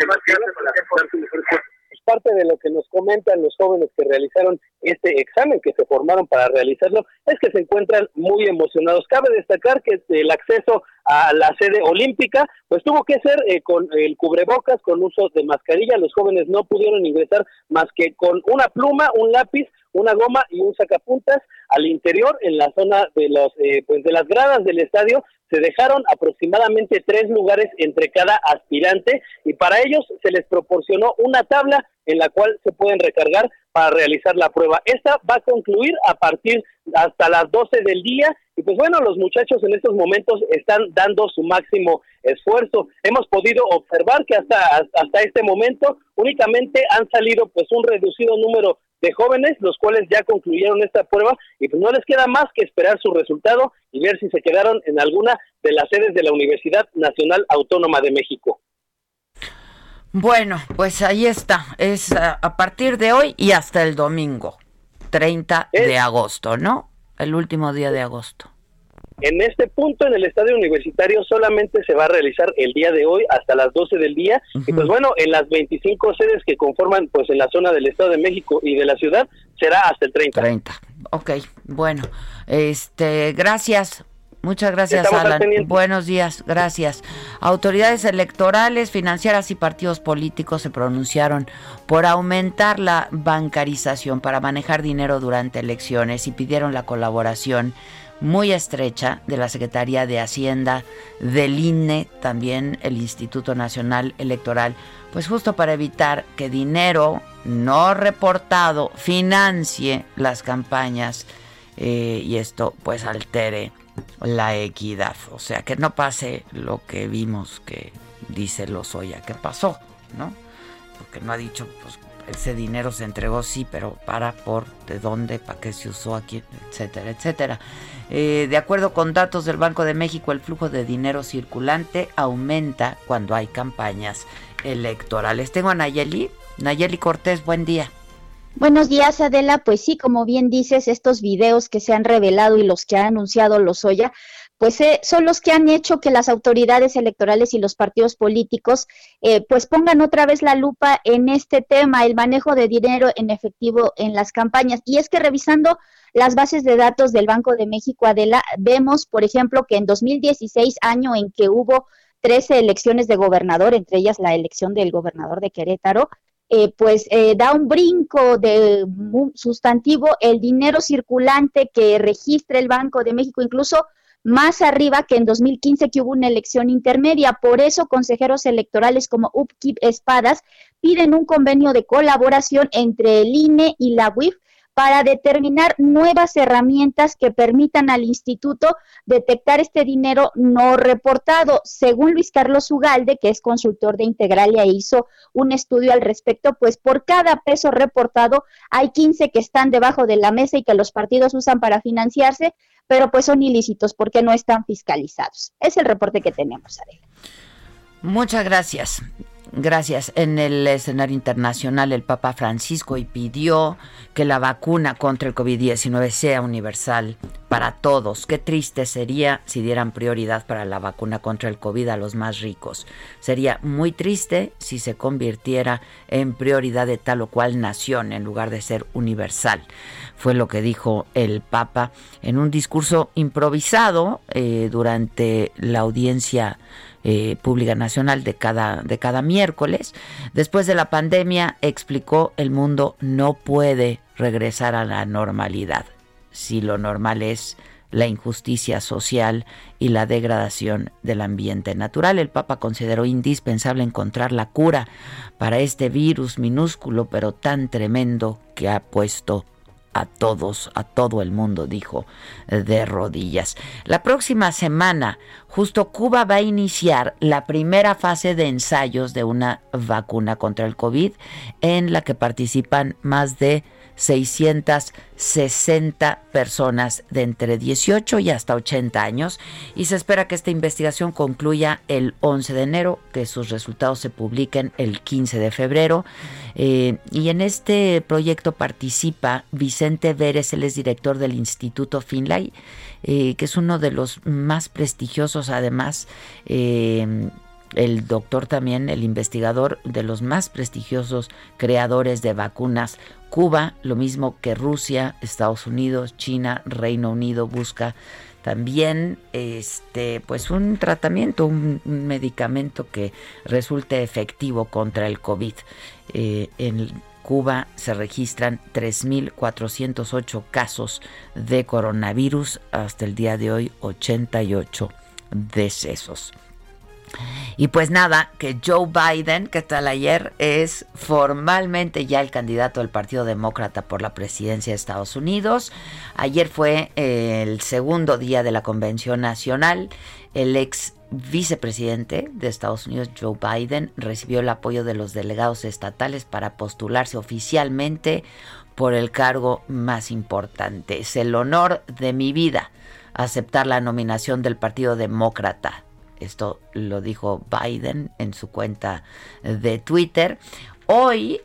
demasiado tiempo parte de lo que nos comentan los jóvenes que realizaron este examen, que se formaron para realizarlo, es que se encuentran muy emocionados. Cabe destacar que el acceso a la sede olímpica, pues tuvo que ser eh, con el cubrebocas, con uso de mascarilla. Los jóvenes no pudieron ingresar más que con una pluma, un lápiz, una goma y un sacapuntas al interior en la zona de los eh, pues de las gradas del estadio se dejaron aproximadamente tres lugares entre cada aspirante y para ellos se les proporcionó una tabla en la cual se pueden recargar para realizar la prueba. Esta va a concluir a partir hasta las 12 del día y pues bueno, los muchachos en estos momentos están dando su máximo esfuerzo. Hemos podido observar que hasta hasta este momento únicamente han salido pues un reducido número de jóvenes, los cuales ya concluyeron esta prueba y pues no les queda más que esperar su resultado y ver si se quedaron en alguna de las sedes de la Universidad Nacional Autónoma de México. Bueno, pues ahí está, es a, partir de hoy y hasta el domingo, 30 de agosto, ¿no? El último día de agosto. En este punto, en el estadio universitario, solamente se va a realizar el día de hoy hasta las 12 del día. Y pues bueno, en las 25 sedes que conforman, pues en la zona del Estado de México y de la ciudad, será hasta el 30. 30. Ok, bueno. Este, gracias. Muchas gracias, Alan. Buenos días, gracias. Autoridades electorales, financieras y partidos políticos se pronunciaron por aumentar la bancarización para manejar dinero durante elecciones y pidieron la colaboración muy estrecha de la Secretaría de Hacienda, del INE, también el Instituto Nacional Electoral, pues justo para evitar que dinero no reportado financie las campañas eh, y esto pues altere la equidad, o sea, que no pase lo que vimos que dice Lozoya que pasó, ¿no? Porque no ha dicho pues ese dinero se entregó, sí, pero para, por, de dónde, para qué se usó aquí, etcétera, etcétera. Eh, de acuerdo con datos del Banco de México, el flujo de dinero circulante aumenta cuando hay campañas electorales. Tengo a Nayeli. Nayeli Cortés, buen día. Buenos días, Adela. Pues sí, como bien dices, estos videos que se han revelado y los que ha anunciado Lozoya, pues eh, son los que han hecho que las autoridades electorales y los partidos políticos eh, pues pongan otra vez la lupa en este tema, el manejo de dinero en efectivo en las campañas. Y es que revisando las bases de datos del Banco de México, Adela, vemos, por ejemplo, que en 2016, año en que hubo 13 elecciones de gobernador, entre ellas la elección del gobernador de Querétaro, eh, pues eh, da un brinco de sustantivo el dinero circulante que registra el Banco de México, incluso más arriba que en 2015 que hubo una elección intermedia. Por eso consejeros electorales como Upkeep Espadas piden un convenio de colaboración entre el INE y la UIF para determinar nuevas herramientas que permitan al instituto detectar este dinero no reportado. Según Luis Carlos Ugalde, que es consultor de Integralia e hizo un estudio al respecto, pues por cada peso reportado hay 15 que están debajo de la mesa y que los partidos usan para financiarse, pero pues son ilícitos porque no están fiscalizados. Es el reporte que tenemos, Adela. Muchas gracias. Gracias. En el escenario internacional, el Papa Francisco y pidió que la vacuna contra el COVID-19 sea universal para todos. Qué triste sería si dieran prioridad para la vacuna contra el COVID a los más ricos. Sería muy triste si se convirtiera en prioridad de tal o cual nación en lugar de ser universal. Fue lo que dijo el Papa en un discurso improvisado eh, durante la audiencia eh, Pública Nacional de cada, de cada miércoles. Después de la pandemia, explicó, el mundo no puede regresar a la normalidad si lo normal es la injusticia social y la degradación del ambiente natural. El Papa consideró indispensable encontrar la cura para este virus minúsculo pero tan tremendo que ha puesto a todos, a todo el mundo, dijo de rodillas. La próxima semana, justo Cuba va a iniciar la primera fase de ensayos de una vacuna contra el COVID en la que participan más de 660 personas de entre 18 y hasta 80 años y se espera que esta investigación concluya el 11 de enero, que sus resultados se publiquen el 15 de febrero. Eh, y en este proyecto participa Vicente Vélez, él es director del Instituto Finlay, eh, que es uno de los más prestigiosos además. Eh, el doctor también, el investigador de los más prestigiosos creadores de vacunas. Cuba, lo mismo que Rusia, Estados Unidos, China, Reino Unido, busca también este pues un tratamiento, un, medicamento que resulte efectivo contra el COVID. Eh, en Cuba se registran 3.408 casos de coronavirus, hasta el día de hoy 88 decesos. Y pues nada, que Joe Biden, que tal ayer, es formalmente ya el candidato del Partido Demócrata por la presidencia de Estados Unidos. Ayer fue eh, el segundo día de la Convención Nacional. El ex vicepresidente de Estados Unidos, Joe Biden, recibió el apoyo de los delegados estatales para postularse oficialmente por el cargo más importante. Es el honor de mi vida aceptar la nominación del Partido Demócrata esto lo dijo Biden en su cuenta de Twitter. Hoy,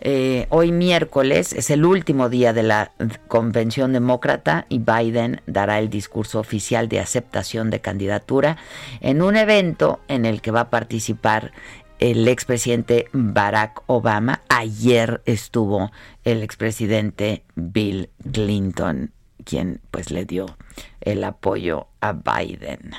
eh, hoy miércoles, es el último día de la convención demócrata y Biden dará el discurso oficial de aceptación de candidatura en un evento en el que va a participar el expresidente Barack Obama. Ayer estuvo el expresidente Bill Clinton, quien pues le dio el apoyo a Biden.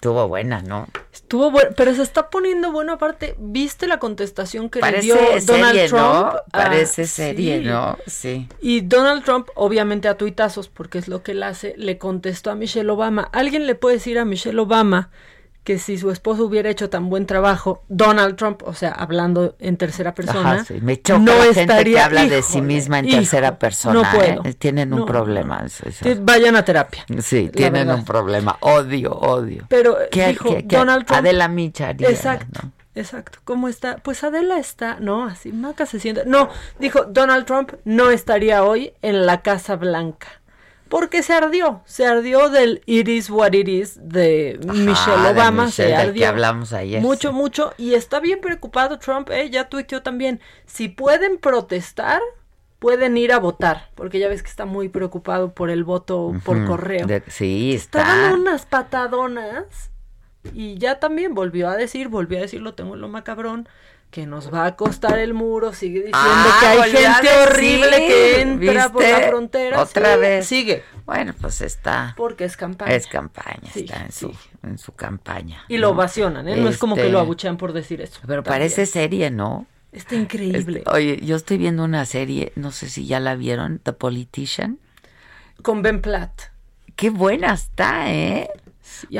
Estuvo buena, ¿no? Estuvo buena, pero se está poniendo bueno aparte. ¿Viste la contestación que le dio Donald Trump? ¿no? Parece serie, ¿no? Sí. Y Donald Trump, obviamente a tuitazos, porque es lo que él hace, le contestó a Michelle Obama. ¿Alguien le puede decir a Michelle Obama que si su esposo hubiera hecho tan buen trabajo, Donald Trump, o sea, hablando en tercera persona, me choca no la gente que habla de sí misma en tercera persona. No puedo. ¿eh? Tienen un problema. Vayan a terapia. Sí, tienen un problema. Odio, odio. Pero dijo Donald Trump. Adela Micha. exacto. Exacto. ¿Cómo está? Pues Adela está, no, así Maca se siente. No, dijo Donald Trump no estaría hoy en la Casa Blanca porque se ardió, se ardió del It is what it is de Michelle Obama, se ardió. que hablamos ayer. Mucho, mucho, y está bien preocupado Trump, eh, ya tuiteó también, si pueden protestar, pueden ir a votar, porque ya ves que está muy preocupado por el voto por correo. sí, está. Estaban unas patadonas y ya también volvió a decir, volvió a decir, lo tengo en lo macabrón, que nos va a costar el muro, sigue diciendo ah, que hay gente horrible que entra por la frontera. Otra vez. Sigue. Bueno, pues está. Porque es campaña. Es campaña, está en, su, en su campaña. Y lo ovacionan, ¿eh? No es como que lo este, abuchean por decir eso. Pero parece serie, ¿no? Está increíble. oye, yo estoy viendo una serie, no sé si ya la vieron, The Politician. Con Ben Platt. Qué buena está, ¿eh?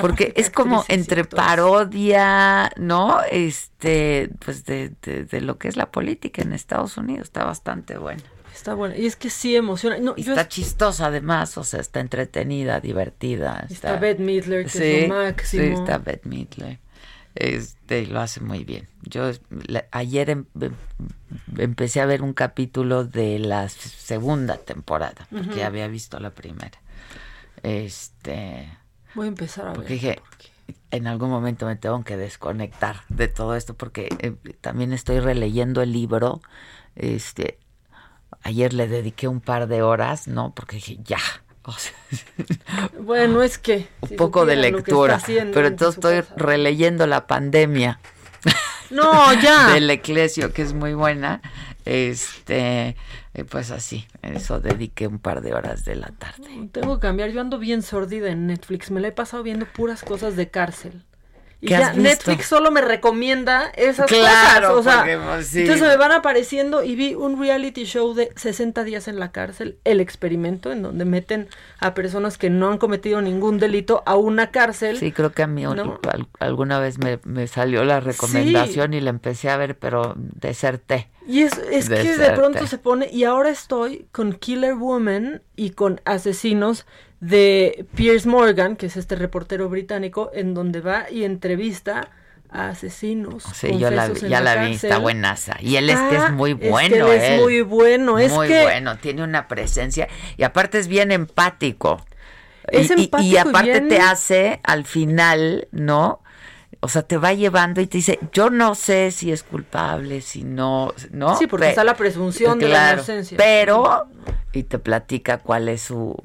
Porque es como entre parodia, ¿no? Este, pues de, de, lo que es la política en Estados Unidos. Está bastante buena. Está buena. Y es que sí emociona. No, está chistosa además, o sea, está entretenida, divertida. Está, Beth Midler, que es lo máximo. Sí, está Beth Midler. Este, lo hace muy bien. Yo ayer em, em, empecé a ver un capítulo de la segunda temporada, porque había visto la primera. Este, Voy a empezar a porque Dije, en algún momento me tengo que desconectar de todo esto porque eh, también estoy releyendo el libro. Este, ayer le dediqué un par de horas, ¿no? Porque dije, ya. *laughs* bueno, es que un poco de lectura, pero entonces estoy releyendo la pandemia. No, ya. *laughs* del Eclesio, que es muy buena. Este, pues así, eso dediqué un par de horas de la tarde. Tengo que cambiar, yo ando bien sordida en Netflix, me la he pasado viendo puras cosas de cárcel. Y ya Netflix solo me recomienda esas claro, cosas. O sea, pues, entonces me van apareciendo y vi un reality show de 60 días en la cárcel, el experimento, en donde meten a personas que no han cometido ningún delito a una cárcel. Sí, creo que a mí alguna vez me, salió la recomendación y la empecé a ver, pero deserté. Y es, es que de pronto se pone, y ahora estoy con Killer Woman y con Asesinos de Piers Morgan, que es este reportero británico, en donde va y entrevista a asesinos. Sí, yo la vi, ya la, vi, está buenaza. Y él es muy es que bueno, él es muy bueno, es muy que- bueno, tiene una presencia y aparte es bien empático. Es y, y- empático y y aparte bien- te hace al final, ¿no? O sea, te va llevando y te dice, yo no sé si es culpable, si no, ¿no? Sí, porque Pe- está la presunción de la inocencia. Pero, y te platica cuál es su...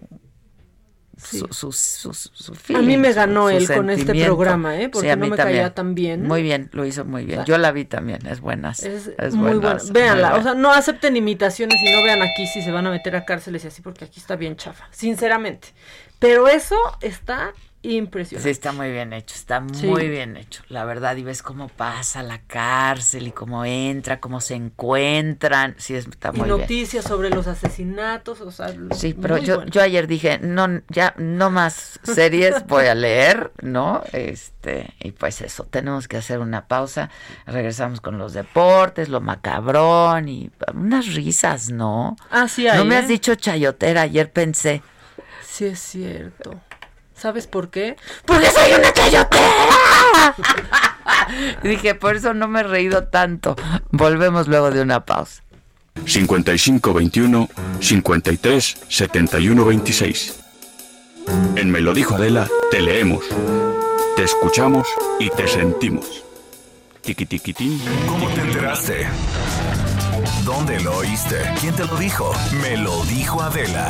Su, su, su, A mí me ganó él con este programa, ¿eh? Porque Sí, no me también. caía tan bien. Muy bien, lo hizo muy bien. Yo la vi también, es buena. Es, Es, muy bueno. buenaza, Véanla, muy o sea, no acepten imitaciones y no vean aquí si se van a meter a cárceles y así, porque aquí está bien chafa, sinceramente. Pero eso está impresionante. Sí, está muy bien hecho, está Sí. muy bien hecho, la verdad, y ves cómo pasa la cárcel y cómo entra, cómo se encuentran, sí, está y muy bien. noticias sobre los asesinatos, o sea, Sí, pero yo, bueno. yo ayer dije, no, ya, no más series, voy a leer, ¿no? Este, y pues eso, tenemos que hacer una pausa, regresamos con los deportes, lo macabrón y unas risas, ¿no? Ah, sí, No me ¿eh? has dicho chayotera, ayer pensé. Sí, es cierto. ¿Sabes por qué? ¡Porque soy una chayotera! *laughs* Y dije, por eso no me he reído tanto. Volvemos luego de una pausa. 5521 53 71 26. En Me lo dijo Adela, te leemos, te escuchamos y te sentimos. Tiquitiquitín. ¿Cómo te enteraste? ¿Dónde lo oíste? ¿Quién te lo dijo? Me lo dijo Adela.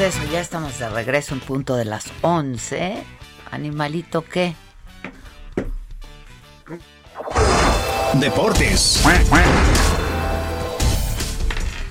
Pues eso, ya estamos de regreso en punto de las 11. Animalito, ¿qué? Deportes.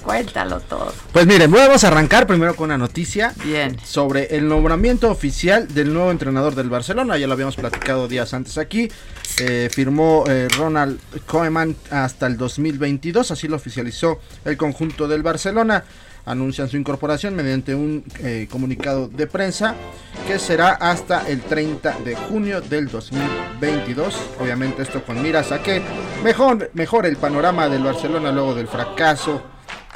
Cuéntalo todo. Pues miren, vamos a arrancar primero con una noticia Bien. sobre el nombramiento oficial del nuevo entrenador del Barcelona. Ya lo habíamos platicado días antes aquí. Eh, firmó eh, Ronald Koeman hasta el 2022, así lo oficializó el conjunto del Barcelona. Anuncian su incorporación mediante un eh, comunicado de prensa que será hasta el 30 de junio del 2022. Obviamente esto con miras a que mejor, mejor el panorama del Barcelona luego del fracaso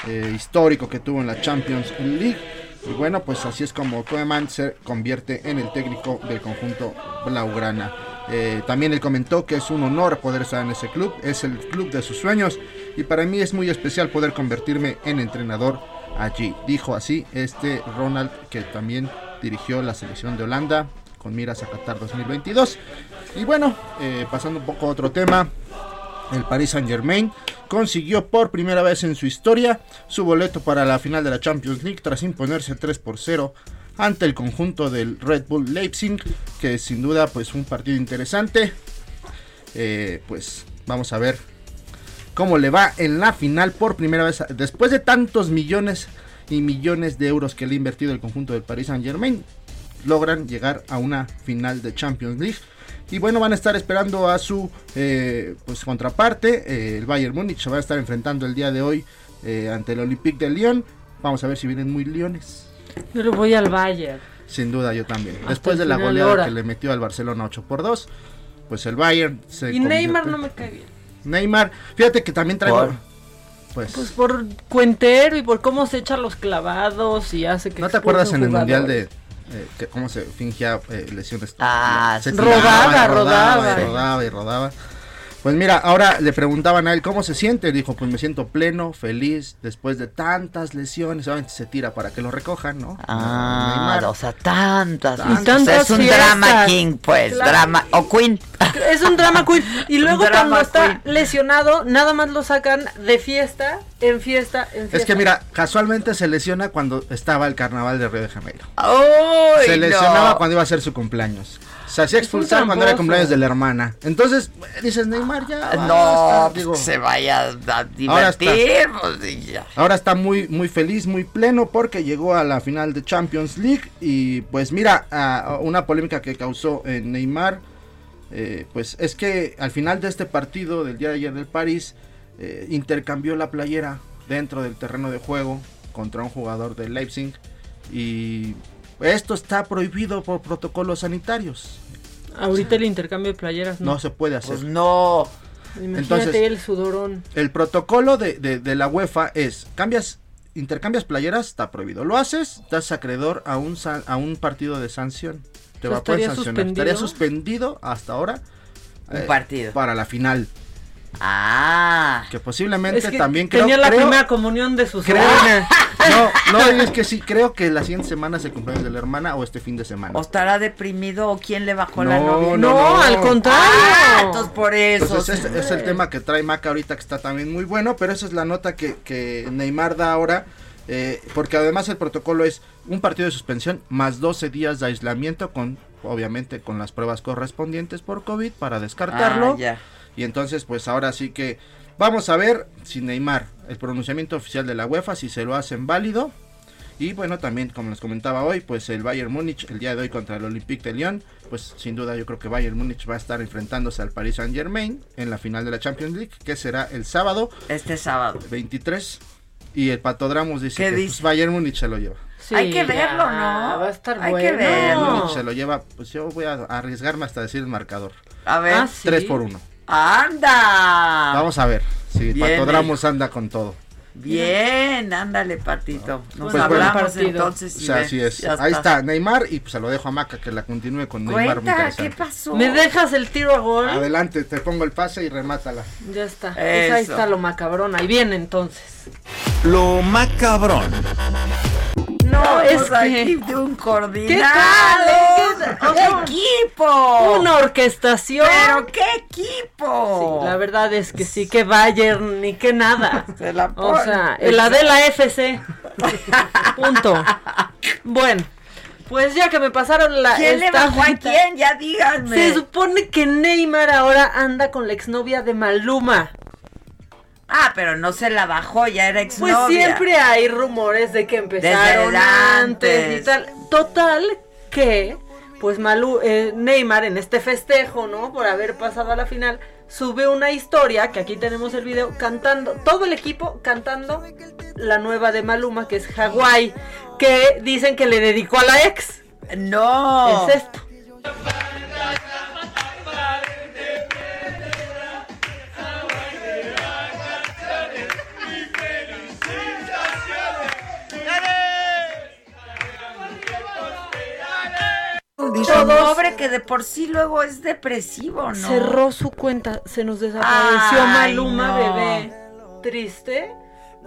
eh, histórico que tuvo en la Champions League. Y bueno, pues así es como Koeman se convierte en el técnico del conjunto Blaugrana. Eh, también él comentó que es un honor poder estar en ese club, es el club de sus sueños y para mí es muy especial poder convertirme en entrenador allí. Dijo así este Ronald que también dirigió la selección de Holanda con miras a Qatar 2022. Y bueno, eh, pasando un poco a otro tema, el Paris Saint Germain consiguió por primera vez en su historia su boleto para la final de la Champions League tras imponerse 3 por 0 ante el conjunto del Red Bull Leipzig, que sin duda pues un partido interesante. Eh, pues vamos a ver cómo le va en la final por primera vez después de tantos millones y millones de euros que le ha invertido el conjunto del Paris Saint Germain. Logran llegar a una final de Champions League. Y bueno, van a estar esperando a su eh, pues contraparte. eh, el Bayern Múnich se va a estar enfrentando el día de hoy eh, ante el Olympique de Lyon. Vamos a ver si vienen muy leones. Yo le voy al Bayern. Sin duda, yo también. Hasta Después de la goleada hora. que le metió al Barcelona 8 por 2, pues el Bayern se Y Neymar no me cae bien. Neymar, fíjate que también trae. ¿Por? Pues, Pues por cuentero y por cómo se echa los clavados y hace que. ¿no te acuerdas en el mundial de eh, que cómo se fingía eh, lesiones? Ah, se tiraba, Rodaba, rodaba, rodaba. y rodaba y rodaba. Pues mira, ahora le preguntaban a él cómo se siente. Dijo, pues me siento pleno, feliz, después de tantas lesiones. Obviamente se tira para que lo recojan, ¿no? Ah, Neymar. o sea, tantas. Tantas es un fiestas. drama king, pues. Claro. Drama. O queen. Es un drama queen. Y *laughs* luego Drama cuando está lesionado, nada más lo sacan de fiesta, en fiesta, en fiesta. Es que mira, casualmente se lesiona cuando estaba el carnaval de Río de Janeiro. ¡Uy, se no! lesionaba cuando iba a ser su cumpleaños. Se hacía expulsar cuando era cumpleaños de la hermana. Entonces, dices, Neymar ya. No, basta", digo, se vaya a Ahora está. divertir. pues, ya. Ahora está muy, muy feliz, muy pleno porque llegó a la final de Champions League y pues mira, ah, una polémica que causó en Neymar, eh, pues es que al final de este partido del día de ayer del París, eh, intercambió la playera dentro del terreno de juego contra un jugador de Leipzig y esto está prohibido por protocolos sanitarios. Ahorita el intercambio de playeras no. No se puede hacer. Pues no. Imagínate Entonces- el sudorón. El protocolo de, de- de la UEFA es, cambias, intercambias playeras, está prohibido. Lo haces, estás acreedor a un, san- a un partido de sanción. Te O sea, va a poder ¿estaría sancionar. suspendido? Estaría suspendido hasta ahora. Un eh, partido. Para la final. Ah. Que posiblemente Es que también creo, tenía la creo- primera comunión de su creo- sobrina. *laughs* No, no, es que sí, creo que la siguiente semana es el cumpleaños de la hermana o este fin de semana. ¿O estará deprimido o quién le bajó la No, novia? no, no. al contrario. Ah, entonces por eso. Entonces, sí. es el tema que trae Maca ahorita que está también muy bueno, pero esa es la nota que, que Neymar da ahora, eh, porque además el protocolo es un partido de suspensión más 12 días de aislamiento con, obviamente, con las pruebas correspondientes por COVID para descartarlo. Ah, ya. Y entonces, pues ahora sí que vamos a ver si Neymar, el pronunciamiento oficial de la UEFA, si se lo hacen válido. Y bueno, también como les comentaba hoy, pues el Bayern Múnich el día de hoy contra el Olympique de Lyon, pues sin duda yo creo que Bayern Múnich va a estar enfrentándose al Paris Saint Germain en la final de la Champions League, que será el sábado Este sábado. 23. Y el Patodramus dice ¿Qué que dice? pues, Bayern Múnich se lo lleva. Sí, Hay que verlo, ¿no? Va a estar Hay que bueno. Bayern verlo. Múnich se lo lleva, pues yo voy a arriesgarme hasta decir el marcador. A ver. Ah, sí. 3 por 1. ¡Anda! Vamos a ver si Bien, Patodramus anda con todo. Bien, ándale, Patito. Nos Pues hablamos entonces. O y sea, ve. así es. Ya Ahí está Neymar y pues se lo dejo a Maca que la continúe con Neymar. muy Cuenta, ¿qué interesante. pasó? ¿Me dejas el tiro a gol? Adelante, te pongo el pase y remátala. Ya está. Pues ahí está lo macabrón. Ahí viene entonces. Lo macabrón. No, es que... de un ¿Qué coordinado. tal? ¿Qué- o sea, equipo! Una orquestación. ¡Pero qué equipo! Sí, la verdad es que sí, que Bayern ni que nada. Se la O sea, el Adela FC. *laughs* Punto. Bueno, pues ya que me pasaron la. ¿Quién le bajó a quién? Ya díganme. Se supone que Neymar ahora anda con la exnovia de Maluma. Ah, pero no se la bajó, ya era Pues exnovia. siempre hay rumores de que empezaron antes antes. y tal. Total que, pues Malu, eh, Neymar en este festejo, ¿no? Por haber pasado a la final, sube una historia, que aquí tenemos el video, cantando, todo el equipo cantando la nueva de Maluma, que es Hawái, que dicen que le dedicó a la ex. No. Es esto. Pero pobre que de por sí luego es depresivo, ¿no? Cerró su cuenta, se nos desapareció Ay, Maluma, no. bebé. Triste,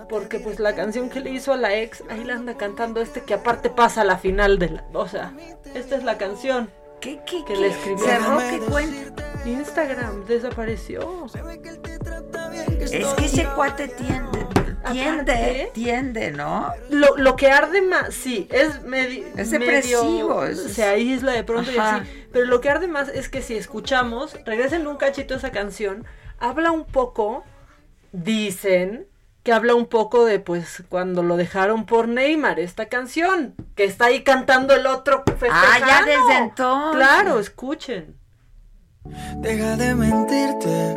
porque pues la canción que le hizo a la ex, ahí la anda cantando este que aparte pasa a la final de la... O sea, esta es la canción ¿Qué, qué, que qué? le escribió. Cerró, ¿qué cuenta? Instagram desapareció. Es que ese cuate tiende, tiende, Aparte- tiende, ¿no? Lo, lo que arde más, sí, es medio... Es medio- es- se aísla de pronto y así. Pero lo que arde más es que si escuchamos, regresen un cachito a esa canción, habla un poco, dicen que habla un poco de pues cuando lo dejaron por Neymar, esta canción, que está ahí cantando el otro. Ah, ya desde entonces. Claro, escuchen. Deja de mentirte.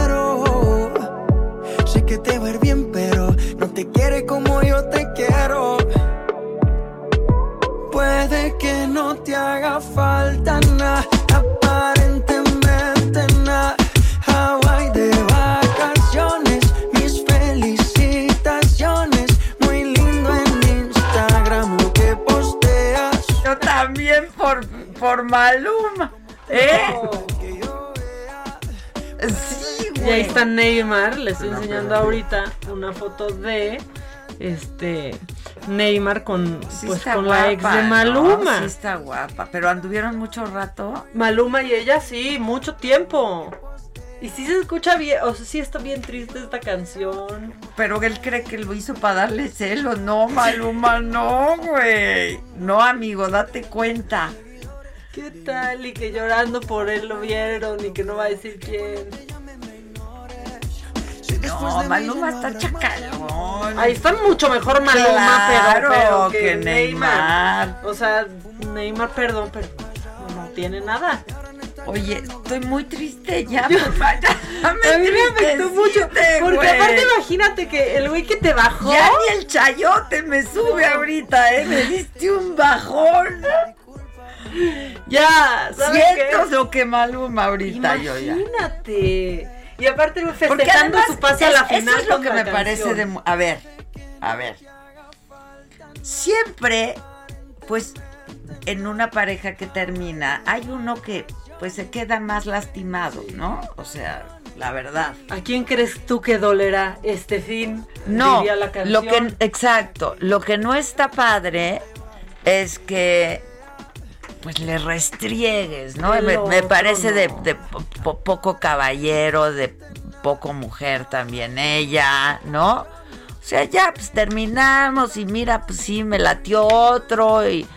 Te ir bien, pero no te quiere como yo te quiero. Puede que no te haga falta nada, aparentemente nada. Hawaii de vacaciones, mis felicitaciones. Muy lindo en Instagram lo que posteas. Yo también por, por Maluma. ¿Eh? Sí, Y ahí está Neymar, le estoy enseñando ahorita una foto de este Neymar con Sí pues con la ex de. Maluma. Sí está guapa, pero anduvieron mucho rato. Maluma y ella sí, mucho tiempo. Y sí se escucha bien, o sea, sí está bien triste esta canción. Pero él cree que lo hizo para darle celos. No, Maluma, *laughs* no, güey. No, amigo, date cuenta. ¿Qué tal? Y que llorando por él lo vieron y que no va a decir quién. No, Maluma está chacalón. Ahí está mucho mejor Maluma, Claro, pero, pero que que, Neymar. Neymar. O sea, Neymar, perdón, pero no, no tiene nada. Oye, estoy muy triste ya, papá. *laughs* Ya me A mí me afectó mucho. Porque güey. aparte imagínate que el güey que te bajó. Ya ni el chayote me sube ahorita, ¿eh? Me diste un bajón. Ya, ¿sabes Siento qué? lo que Maluma ahorita yo ya. Imagínate. Y aparte Porque festejando su pase a la final. Eso es lo que me parece de... A ver, a ver. Siempre, pues, en una pareja que termina, hay uno que, pues, se queda más lastimado, ¿no? O sea, la verdad. ¿A quién crees tú que dolerá este fin? No, la lo que, exacto, lo que no está padre es que pues le restriegues, ¿no? Me, parece de, po- poco caballero, de poco mujer también ella, ¿no? O sea, ya pues terminamos y mira, pues sí, me latió otro y...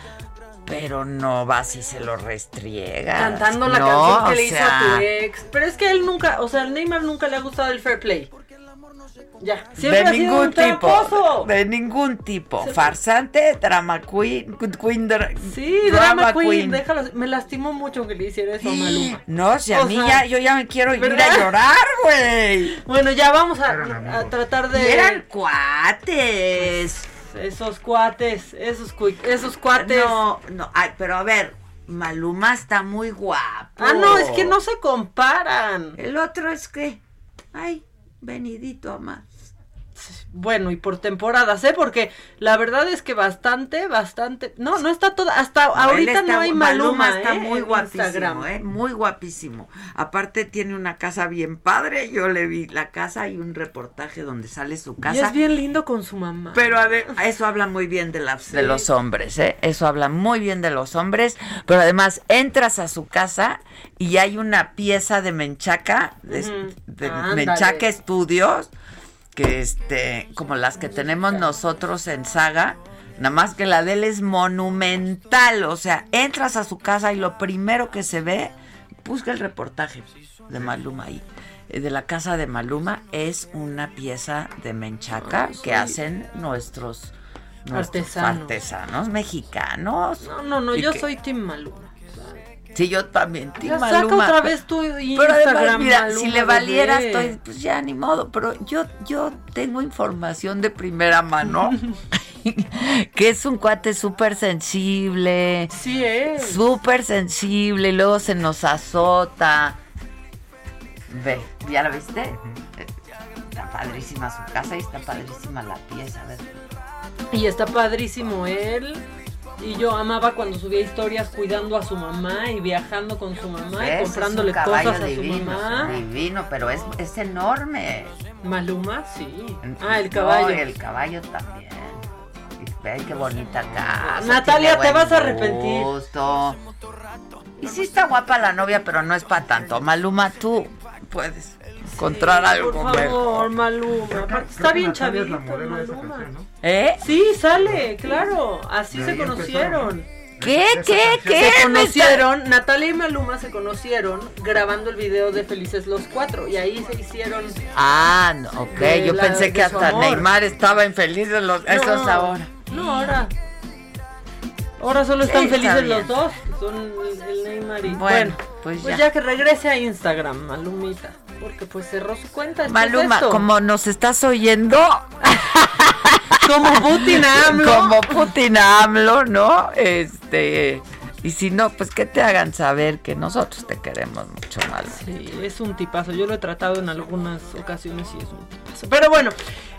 Pero no vas y se lo restriegas. Cantando la ¿no? canción que le hizo a tu ex. Pero es que él nunca, o sea, al Neymar nunca le ha gustado el fair play. Ya. Siempre de ha sido ningún un tipo. tramposo. De ningún tipo. Se- Farsante, drama queen, queen dra- Sí, drama queen, déjalo. Me lastimó mucho que le hiciera eso a Maluma. No, si a O mí sea, ya, yo ya me quiero ir a llorar, güey. Bueno, ya vamos a, a tratar de. Y eran cuates. Esos cuates, esos, cui- esos cuates. No, no, ay, pero a ver, Maluma está muy guapo. Ah, no, es que no se comparan. El otro es que, ay, venidito a más. Bueno, y por temporadas, ¿eh? Porque la verdad es que bastante, bastante. No, no está toda. Hasta No, ahorita está- no hay Maluma, está ¿eh? muy en guapísimo, Instagram. ¿eh? Muy guapísimo. Aparte tiene una casa bien padre. Yo le vi la casa y un reportaje donde sale su Y casa. es bien lindo con su mamá. Pero ade- eso habla muy bien de, las, de los hombres, ¿eh? Eso habla muy bien de los hombres. Pero además entras a su casa y hay una pieza de Menchaca, de, Ándale. Menchaca Estudios, que este, como las que tenemos nosotros en Saga. Nada más que la de él es monumental. O sea, entras a su casa y lo primero que se ve, busca el reportaje de Maluma ahí. eh, De la casa de Maluma es una pieza de menchaca que hacen nuestros, nuestros Artesanos. artesanos mexicanos. No, no, no, yo que- soy Team Maluma. Sí, yo también, Ya saca otra vez tu Pero Instagram, además, mira, Maluma, si le valiera, bebé. estoy, pues ya ni modo. Pero yo, yo tengo información de primera mano. *laughs* que es un cuate súper sensible. Sí es. Súper sensible. Y luego se nos azota. Ve, ¿ya la viste? Eh, Está padrísima su casa y está padrísima la pieza. A ver. Y está padrísimo él. Y yo amaba cuando subía historias cuidando a su mamá y viajando con su mamá y Es comprándole un cosas a su divino, mamá. Divino, pero es, es enorme. Maluma, sí. Ah, el No, caballo. y el caballo también. Y Ve qué bonita casa. Natalia, te vas a arrepentir. gusto. Y sí está guapa la novia, pero no es para tanto. Maluma, tú puedes encontrar Sí, algo Por favor, mejor. Maluma. Aparte, Está bien chavito, Maluma. ¿Eh? Sí, sale, claro. Así se conocieron. ¿Qué? ¿Qué? ¿Qué? Se conocieron, Natalia y Maluma se conocieron grabando el video de Felices los Cuatro. Y ahí se hicieron. Ah, no, ok. De Yo la- pensé que hasta amor. Neymar estaba infeliz de los. Eso es No, ahora. No, ahora. Ahora solo están está felices los dos. Son el, el Neymar y. Bueno, Bueno, pues pues, ya. que regrese a Instagram, Malumita. Porque pues cerró su cuenta. Maluma, como nos estás oyendo. *laughs* Como Putin AMLO. Como Putin AMLO, ¿no? Este. Y si no, pues que te hagan saber que nosotros te queremos mucho más. Sí, es un tipazo. Yo lo he tratado en algunas ocasiones y es un tipazo. Pero bueno,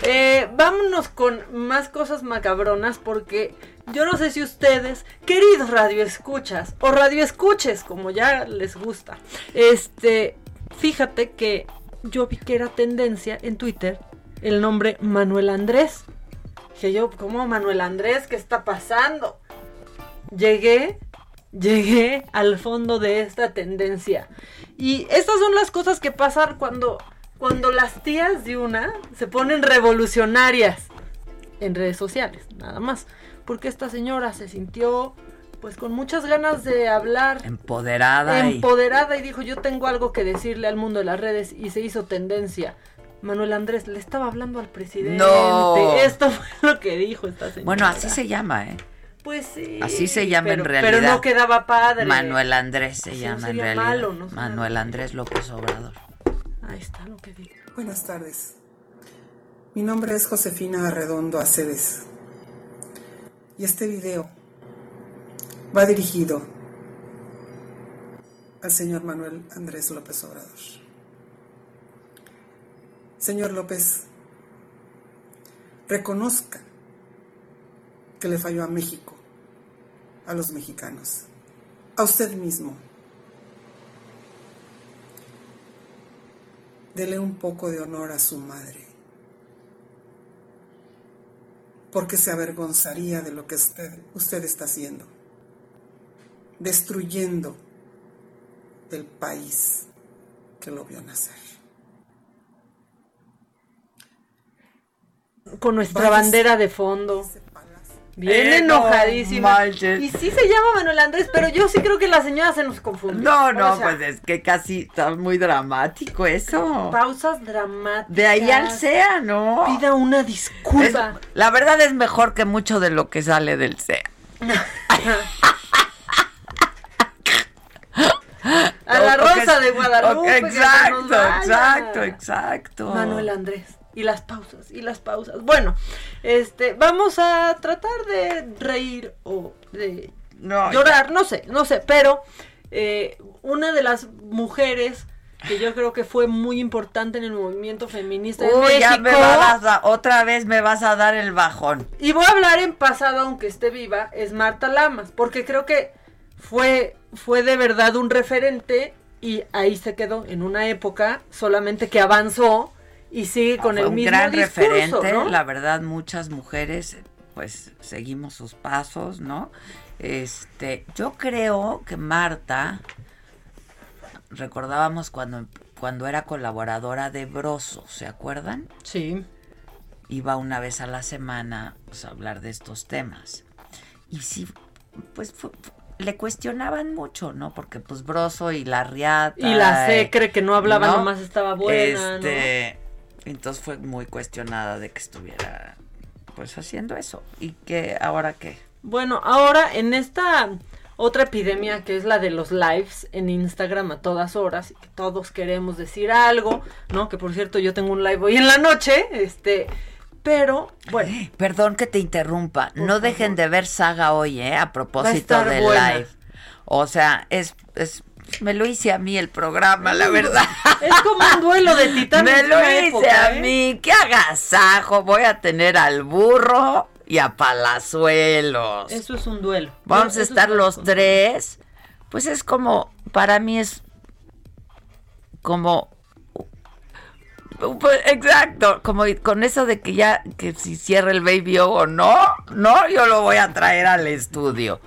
eh, vámonos con más cosas macabronas porque yo no sé si ustedes, queridos radioescuchas o radioescuches, como ya les gusta, este, fíjate que yo vi que era tendencia en Twitter el nombre Manuel Andrés. Dije yo, ¿cómo Manuel Andrés? ¿Qué está pasando? Llegué, llegué al fondo de esta tendencia. Y estas son las cosas que pasan cuando, cuando las tías de una se ponen revolucionarias en redes sociales, nada más. Porque esta señora se sintió pues con muchas ganas de hablar. Empoderada. Empoderada y dijo, yo tengo algo que decirle al mundo de las redes y se hizo tendencia. Manuel Andrés le estaba hablando al presidente. No. Esto fue lo que dijo esta señora. Bueno, así se llama, ¿eh? Pues sí. Así se llama pero- en realidad. Pero no quedaba padre. Manuel Andrés se Así no llama en realidad. malo, no suena Manuel Andrés López Obrador. Ahí está lo que digo. Buenas tardes. Mi nombre es Josefina Arredondo Aceves. Y este video va dirigido al señor Manuel Andrés López Obrador. Señor López, reconozca que le falló a México, a los mexicanos, a usted mismo. Dele un poco de honor a su madre, porque se avergonzaría de lo que usted, usted está haciendo, destruyendo el país que lo vio nacer. Con nuestra bandera de fondo. Bien Eh, no enojadísima. y sí se llama Manuel Andrés, pero yo sí creo que la señora se nos confunde. No, no, O sea, pues es que casi está muy dramático eso. Pausas dramáticas. De ahí al sea, ¿no? Pida una disculpa. Es- la verdad es mejor que mucho de lo que sale del SEA. *laughs* *laughs* A la Rosa de Guadalupe. Exacto, exacto, exacto. Manuel Andrés. Y las pausas, y las pausas. Bueno, este, vamos a tratar de reír o de No, llorar, no sé, no sé, pero eh, una de las mujeres que yo creo que fue muy importante en el movimiento feminista en Uy, México. ya me vas a, otra vez me vas a dar el bajón. Y voy a hablar en pasado, aunque esté viva, es Marta Lamas, porque creo que fue, fue de verdad un referente y ahí se quedó en una época solamente que avanzó y sigue con Fue el un mismo gran discurso, referente, ¿no? la verdad muchas mujeres pues seguimos sus pasos, ¿no? Este, yo creo que Marta recordábamos cuando cuando era colaboradora de Broso, ¿se acuerdan? Sí. Iba una vez a la semana pues, a hablar de estos temas. Y sí, pues fue- le cuestionaban mucho, ¿no? Porque pues Broso y la Riata Y la Secre, que no hablaba, ¿no? nomás estaba buena, Este, entonces fue muy cuestionada de que estuviera pues haciendo eso. ¿Y que ahora qué? Bueno, ahora en esta otra epidemia que es la de los lives en Instagram a todas horas que todos queremos decir algo, ¿no? Que por cierto yo tengo un live hoy en la noche, este, pero bueno. Perdón que te interrumpa. no dejen de ver Saga hoy, ¿eh? A propósito del live. O sea, es, es me lo hice a mí el programa, la *laughs* verdad. Es como un duelo de titanes. Me lo hice época, a ¿eh? mí. ¡Qué agasajo! Voy a tener al burro y a Palazuelos. Eso es un duelo. Vamos Eso a es estar los tres. Pues es como, para mí es como... pues, exacto, como con eso de que ya, que si cierra el baby O no, no, yo lo voy a traer al estudio.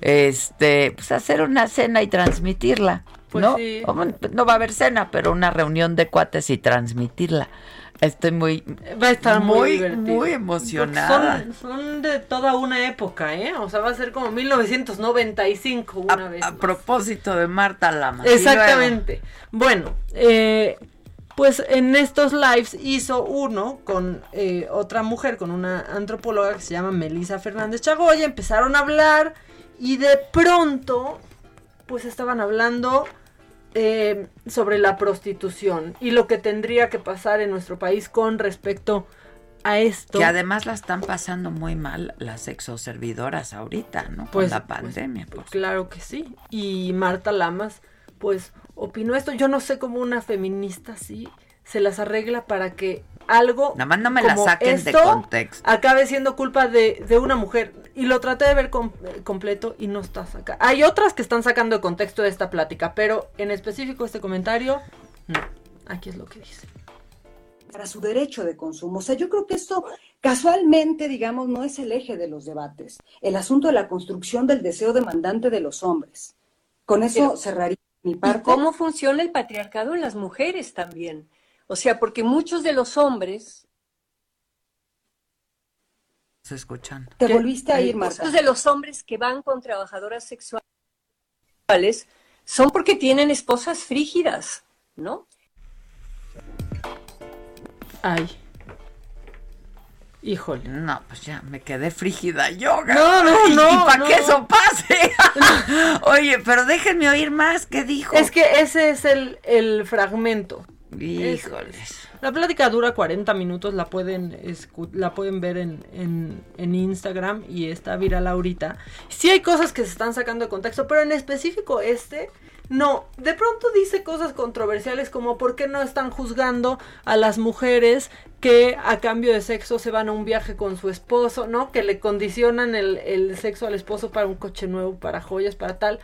Este, pues hacer una cena y transmitirla, Pues ¿no? sí. No va a haber cena, pero una reunión de cuates y transmitirla. Estoy muy, Va a estar muy, muy, emocionada. Son, son de toda una época, ¿eh? O sea, va a ser como 1995 una vez. A propósito de Marta Lamas. Exactamente. Bueno, eh, pues en estos lives hizo uno con eh, otra mujer, con una antropóloga que se llama Melissa Fernández Chagoya. Empezaron a hablar y de pronto, pues estaban hablando eh, sobre la prostitución y lo que tendría que pasar en nuestro país con respecto a esto. Que además la están pasando muy mal las sexoservidoras ahorita, ¿no? Pues, Con la pues, pandemia. pues, claro que sí. Y Marta Lamas, pues, opinó esto. Yo no sé cómo una feminista así se las arregla para que algo Nada más no me la como saquen de esto contexto. acabe siendo culpa de, de una mujer. Y lo traté de ver com- completo y no está sacando. Hay otras que están sacando de contexto de esta plática, pero en específico este comentario, no. Aquí es lo que dice. para su derecho de consumo. O sea, yo creo que esto casualmente, digamos, no es el eje de los debates. El asunto de la construcción del deseo demandante de los hombres. Con eso Pero- cerraría mi ¿Y parte. cómo funciona el patriarcado en las mujeres también? O sea, porque muchos de los hombres, Se escuchan. Te volviste a ir, Marta. muchos de los hombres que van con trabajadoras sexuales son porque tienen esposas frígidas, ¿no? Ay. Híjole. No, pues ya me quedé frígida yo. No, no, ¿Y- no, ¿Y para no. qué eso pase? *laughs* *laughs* Oye, pero déjenme oír más. ¿Qué dijo? Es que ese es el, el fragmento. Híjoles. La plática dura 40 minutos, la pueden escu- la pueden ver en, en, en Instagram y está viral ahorita. Sí hay cosas que se están sacando de contexto, pero en específico este, no. De pronto dice cosas controversiales como por qué no están juzgando a las mujeres que a cambio de sexo se van a un viaje con su esposo, ¿no? Que le condicionan el, el sexo al esposo para un coche nuevo, para joyas, para tal.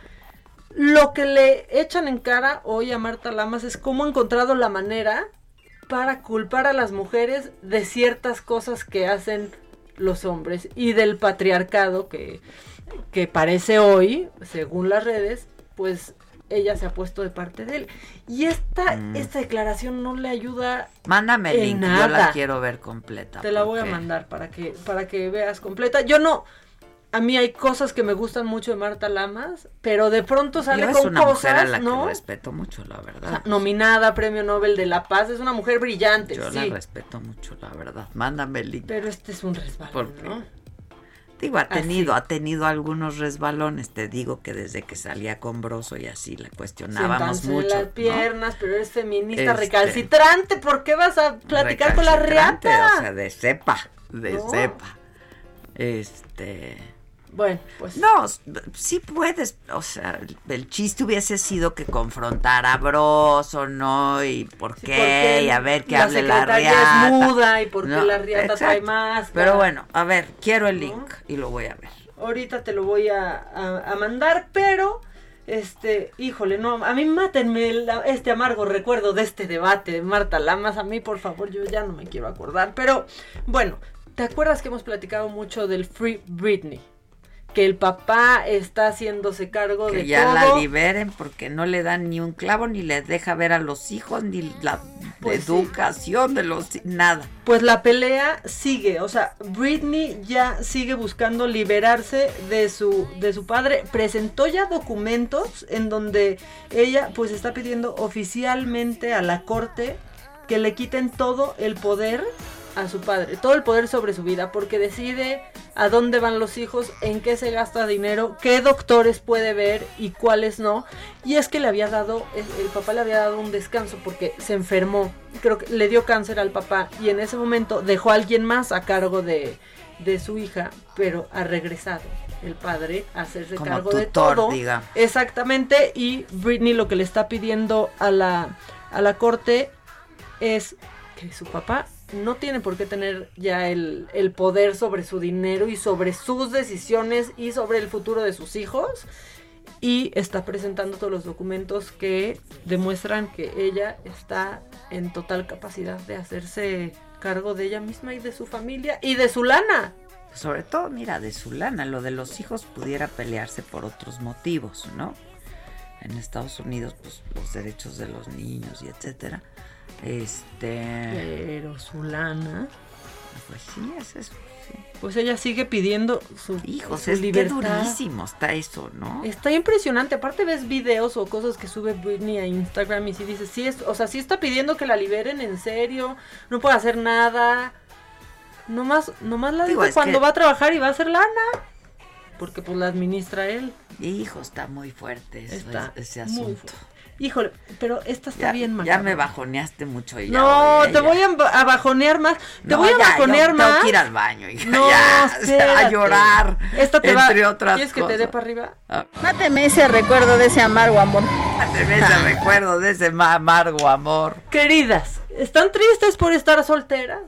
Lo que le echan en cara hoy a Marta Lamas es cómo ha encontrado la manera para culpar a las mujeres de ciertas cosas que hacen los hombres y del patriarcado que, que parece hoy, según las redes, pues ella se ha puesto de parte de él. Y esta, Mm. esta declaración no le ayuda Mándame el link, yo la quiero ver completa. Te la voy a mandar para que, para que veas completa. Yo no, a mí hay cosas que me gustan mucho de Marta Lamas, pero de pronto sale Yo es con una mujer a cosas, la que ¿no? respeto mucho, la verdad. O sea, nominada a Premio Nobel de la Paz, es una mujer brillante, Yo sí. la respeto mucho, la verdad. Mándame el link. Pero este es un Porque, ¿no? Digo, ha Así. tenido, ha tenido algunos resbalones. Te digo que desde que salía con Broso y así la cuestionábamos Sentarse mucho. las ¿no? piernas, pero eres feminista Este- recalcitrante, ¿por qué vas a platicar con la reata? O sea, de cepa, de No. cepa. Este. Bueno, pues. No, sí puedes. O sea, el, chiste hubiese sido que confrontara a Broso, ¿no? Y por qué, y a ver la hable la riata. es muda y por qué No, la riata trae más. Pero bueno, a ver, quiero el link y lo voy a ver. Ahorita te lo voy a, a- a mandar, pero este, híjole, no, a mí mátenme la- este amargo recuerdo de este debate de Marta Lamas, a mí por favor, yo ya no me quiero acordar, pero bueno, ¿te acuerdas que hemos platicado mucho del Free Britney? Que el papá está haciéndose cargo Que de ya todo. la liberen porque no le dan ni un clavo, ni les deja ver a los hijos, ni la Pues sí. educación de los... Nada. Pues la pelea sigue, o sea, Britney ya sigue buscando liberarse de su de su padre. Presentó ya documentos en donde ella pues está pidiendo oficialmente a la corte que le quiten todo el poder a su padre, todo el poder sobre su vida, porque decide a dónde van los hijos, en qué se gasta dinero, qué doctores puede ver y cuáles no. Y es que le había dado, el, el papá le había dado un descanso porque se enfermó, creo que le dio cáncer al papá y en ese momento dejó a alguien más a cargo de, de su hija, pero ha regresado el padre a hacerse Como cargo de todo. digamos. Exactamente, y Britney lo que le está pidiendo a la, a la corte es que su papá no tiene por qué tener ya el, poder sobre su dinero y sobre sus decisiones y sobre el futuro de sus hijos. Y está presentando todos los documentos que demuestran que ella está en total capacidad de hacerse cargo de ella misma y de su familia y de su lana. Sobre todo, mira, de su lana. Lo de los hijos pudiera pelearse por otros motivos, ¿no? En Estados Unidos, pues los derechos de los niños y etcétera. Este. Pero su lana. Pues sí, es eso. sí. Pues ella sigue pidiendo su, Hijos, su es libertad. durísimo está eso, ¿no? Está impresionante. Aparte ves videos o cosas que sube Britney a Instagram y sí dices, sí es, o sea, sí está pidiendo que la liberen en serio, no puede hacer nada. Nomás, nomás la Digo, cuando que- va a trabajar y va a hacer lana. Porque pues la administra él. Hijo, está muy fuerte eso, Está ese muy asunto. fuerte. Híjole, pero esta está bien Ya macabra. me bajoneaste mucho y ya, No, te ya. voy a, a bajonear más. Te No, voy a ya, bajonear yo más. Tengo que ir al baño, hija, No, ya, *laughs* a llorar. Esta te va- entre otras ¿Quieres que te dé para arriba? Máteme ese recuerdo de ese amargo amor. Máteme ese recuerdo de ese ma- amargo amor. Queridas, ¿están tristes por estar solteras?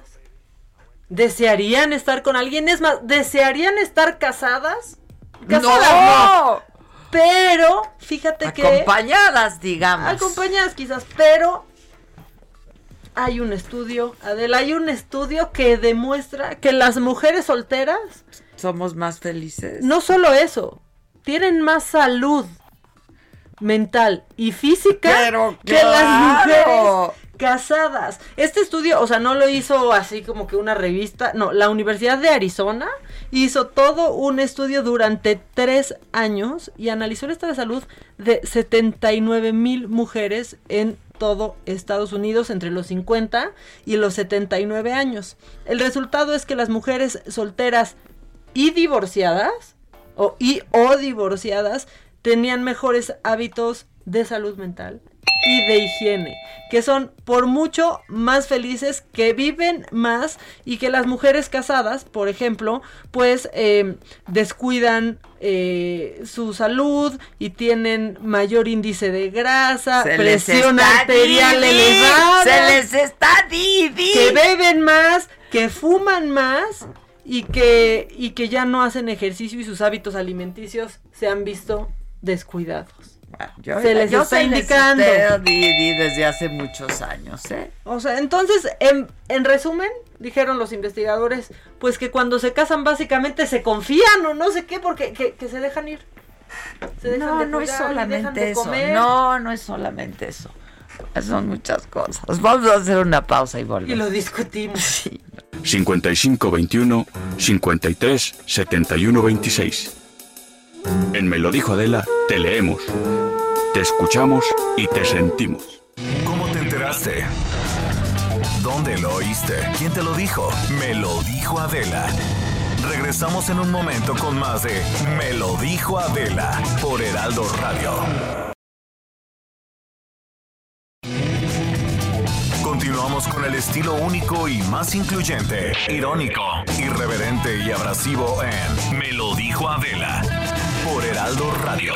¿Desearían estar con alguien? Es más, ¿desearían estar casadas? Casadas ¡No! Pero, fíjate que... Acompañadas, digamos. Acompañadas quizás, pero hay un estudio, Adela, hay un estudio que demuestra que las mujeres solteras, Somos más felices. no solo eso, tienen más salud mental y física Pero que las mujeres casadas. Este estudio, o sea, no lo hizo así como que una revista, no, la Universidad de Arizona hizo todo un estudio durante tres años y analizó el estado de salud de 79 mil mujeres en todo Estados Unidos entre los 50 y los 79 años. El resultado es que las mujeres solteras y divorciadas o y o divorciadas tenían mejores hábitos de salud mental y de higiene, que son por mucho más felices, que viven más y que las mujeres casadas, por ejemplo, pues eh, descuidan eh, su salud y tienen mayor índice de grasa, Se presión arterial elevada, se les está Didi. que beben más, que fuman más y que, y que ya no hacen ejercicio y sus hábitos alimenticios se han visto descuidados. Yo, se les yo está se les indicando. Didi, desde hace muchos años, ¿eh? O sea, entonces, en, en resumen, dijeron los investigadores, pues que cuando se casan básicamente se confían o no sé qué, porque que, que se dejan ir. Se dejan No, de no es cuidar dejan solamente de eso. comer. No, no es solamente eso. Son muchas cosas. Vamos a hacer una pausa y volvemos. Y lo discutimos. 5521 53 71 26. En Me lo dijo Adela, te leemos, te escuchamos y te sentimos. ¿Cómo te enteraste? ¿Dónde lo oíste? ¿Quién te lo dijo? Me lo dijo Adela. Regresamos en un momento con más de Me lo dijo Adela por Heraldo Radio. Continuamos con el estilo único y más incluyente, irónico, irreverente y abrasivo en Me lo dijo Adela por Heraldo Radio.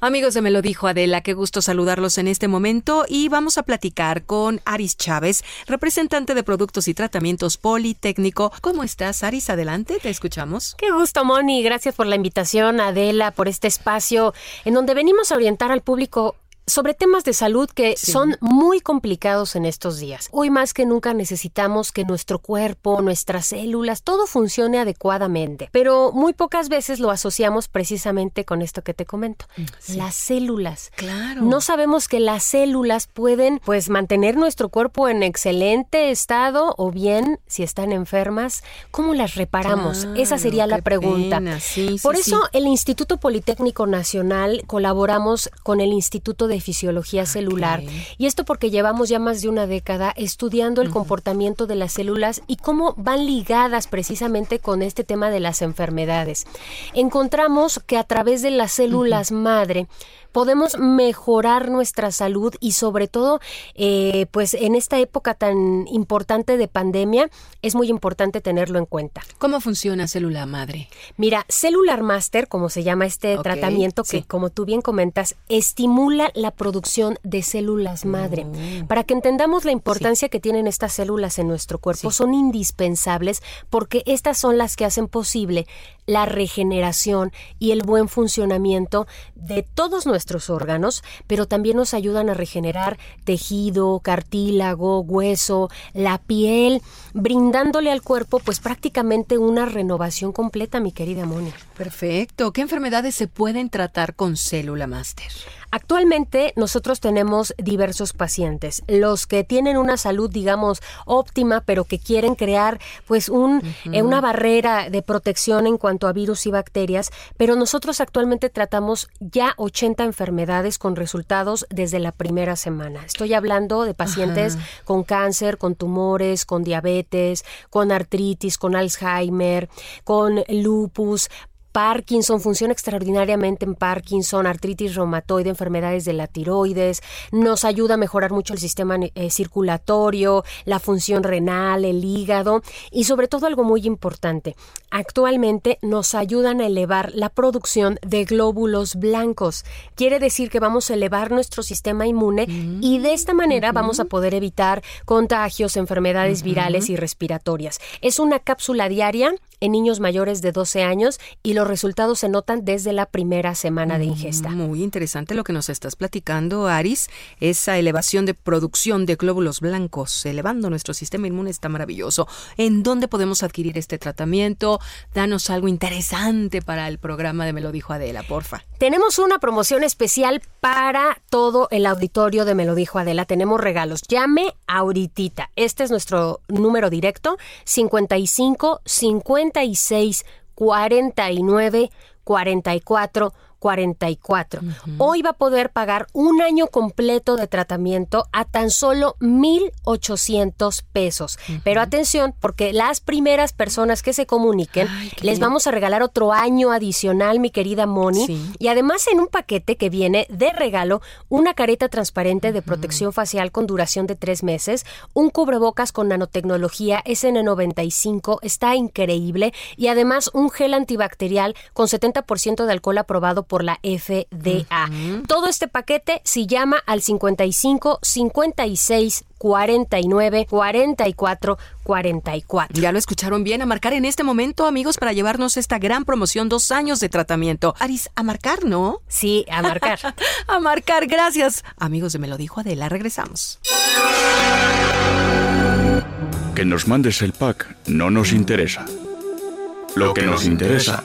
Amigos de Me lo dijo Adela, qué gusto saludarlos en este momento y vamos a platicar con Aris Chávez, representante de Productos y Tratamientos Politécnico. ¿Cómo estás, Aris? Adelante, te escuchamos. Qué gusto, Moni. Gracias por la invitación, Adela, por este espacio en donde venimos a orientar al público sobre temas de salud que Sí. son muy complicados en estos días. Hoy más que nunca necesitamos que nuestro cuerpo, nuestras células, todo funcione adecuadamente, pero muy pocas veces lo asociamos precisamente con esto que te comento, las células. Claro. No sabemos que las células pueden pues mantener nuestro cuerpo en excelente estado o bien si están enfermas, ¿cómo las reparamos? Esa Claro, sería la pregunta. Sí, Por eso el Instituto Politécnico Nacional colaboramos con el Instituto de Fisiología Celular. y esto porque llevamos ya más de una década estudiando el comportamiento de las células y cómo van ligadas precisamente con este tema de las enfermedades. Encontramos que a través de las células madre podemos mejorar nuestra salud y sobre todo eh, pues en esta época tan importante de pandemia es muy importante tenerlo en cuenta. ¿Cómo funciona célula madre? Mira, Cellular Master, como se llama este tratamiento que, sí. como tú bien comentas, estimula la producción de células madre. Para que entendamos la importancia que tienen estas células en nuestro cuerpo, son indispensables porque estas son las que hacen posible la regeneración y el buen funcionamiento de todos nuestros órganos, pero también nos ayudan a regenerar tejido, cartílago, hueso, la piel, brindándole al cuerpo pues prácticamente una renovación completa, mi querida Moni. Perfecto. ¿Qué enfermedades se pueden tratar con célula máster? Actualmente nosotros tenemos diversos pacientes, los que tienen una salud, digamos, óptima, pero que quieren crear pues un, eh, una barrera de protección en cuanto a virus y bacterias, pero nosotros actualmente tratamos ya 80 enfermedades con resultados desde la primera semana. Estoy hablando de pacientes con cáncer, con tumores, con diabetes, con artritis, con Alzheimer, con lupus, Parkinson, funciona extraordinariamente en Parkinson, artritis reumatoide, enfermedades de la tiroides, nos ayuda a mejorar mucho el sistema eh, circulatorio, la función renal, el hígado y sobre todo algo muy importante, actualmente nos ayudan a elevar la producción de glóbulos blancos. Quiere decir que vamos a elevar nuestro sistema inmune y de esta manera vamos a poder evitar contagios, enfermedades virales y respiratorias. Es una cápsula diaria en niños mayores de 12 años y los resultados se notan desde la primera semana de ingesta. Muy interesante lo que nos estás platicando, Aris. Esa elevación de producción de glóbulos blancos, elevando nuestro sistema inmune, está maravilloso. ¿En dónde podemos adquirir este tratamiento? Danos algo interesante para el programa de Me lo dijo Adela, porfa. Tenemos una promoción especial para todo el auditorio de Me lo dijo Adela. Tenemos regalos. Llame ahorita. Este es nuestro número directo, 55 56 49 44 44. Hoy va a poder pagar un año completo de tratamiento a tan solo 1,800 pesos. Pero atención, porque las primeras personas que se comuniquen, les vamos a regalar otro año adicional, mi querida Moni. Y además en un paquete que viene de regalo, una careta transparente de protección facial con duración de tres meses, un cubrebocas con nanotecnología SN95, está increíble. Y además un gel antibacterial con 70% de alcohol aprobado por la FDA. Todo este paquete se llama al 55 56 49 44 44. Ya lo escucharon bien, a marcar en este momento, amigos, para llevarnos esta gran promoción, dos años de tratamiento. Aris, a marcar, ¿no? Sí, a marcar. *laughs* a marcar, gracias. Amigos de Me lo dijo Adela, regresamos. Que nos mandes el pack no nos interesa. Lo que nos interesa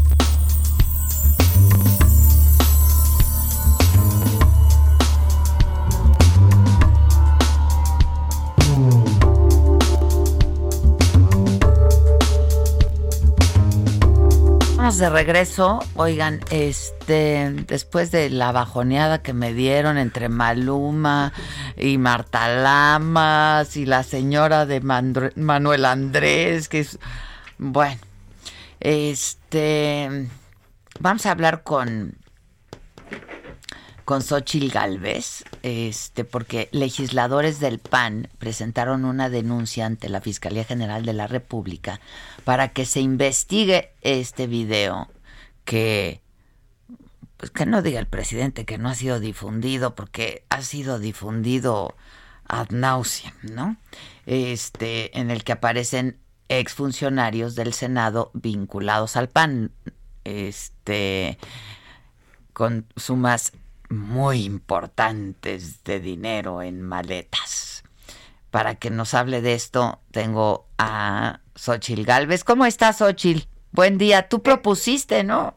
De regreso, oigan, este, después de la bajoneada que me dieron entre Maluma y Marta Lamas y la señora de Manuel Andrés, que es, bueno, este, vamos a hablar con con Xochil Galvez, este, porque legisladores del PAN presentaron una denuncia ante la Fiscalía General de la República para que se investigue este video que pues que no diga el presidente que no ha sido difundido porque ha sido difundido ad nauseam, ¿no? Este, en el que aparecen exfuncionarios del Senado vinculados al PAN, este, con sumas muy importantes de dinero en maletas. Para que nos hable de esto, tengo a Xochil Galvez. ¿Cómo estás, Xochil? Buen día. Tú propusiste, ¿no?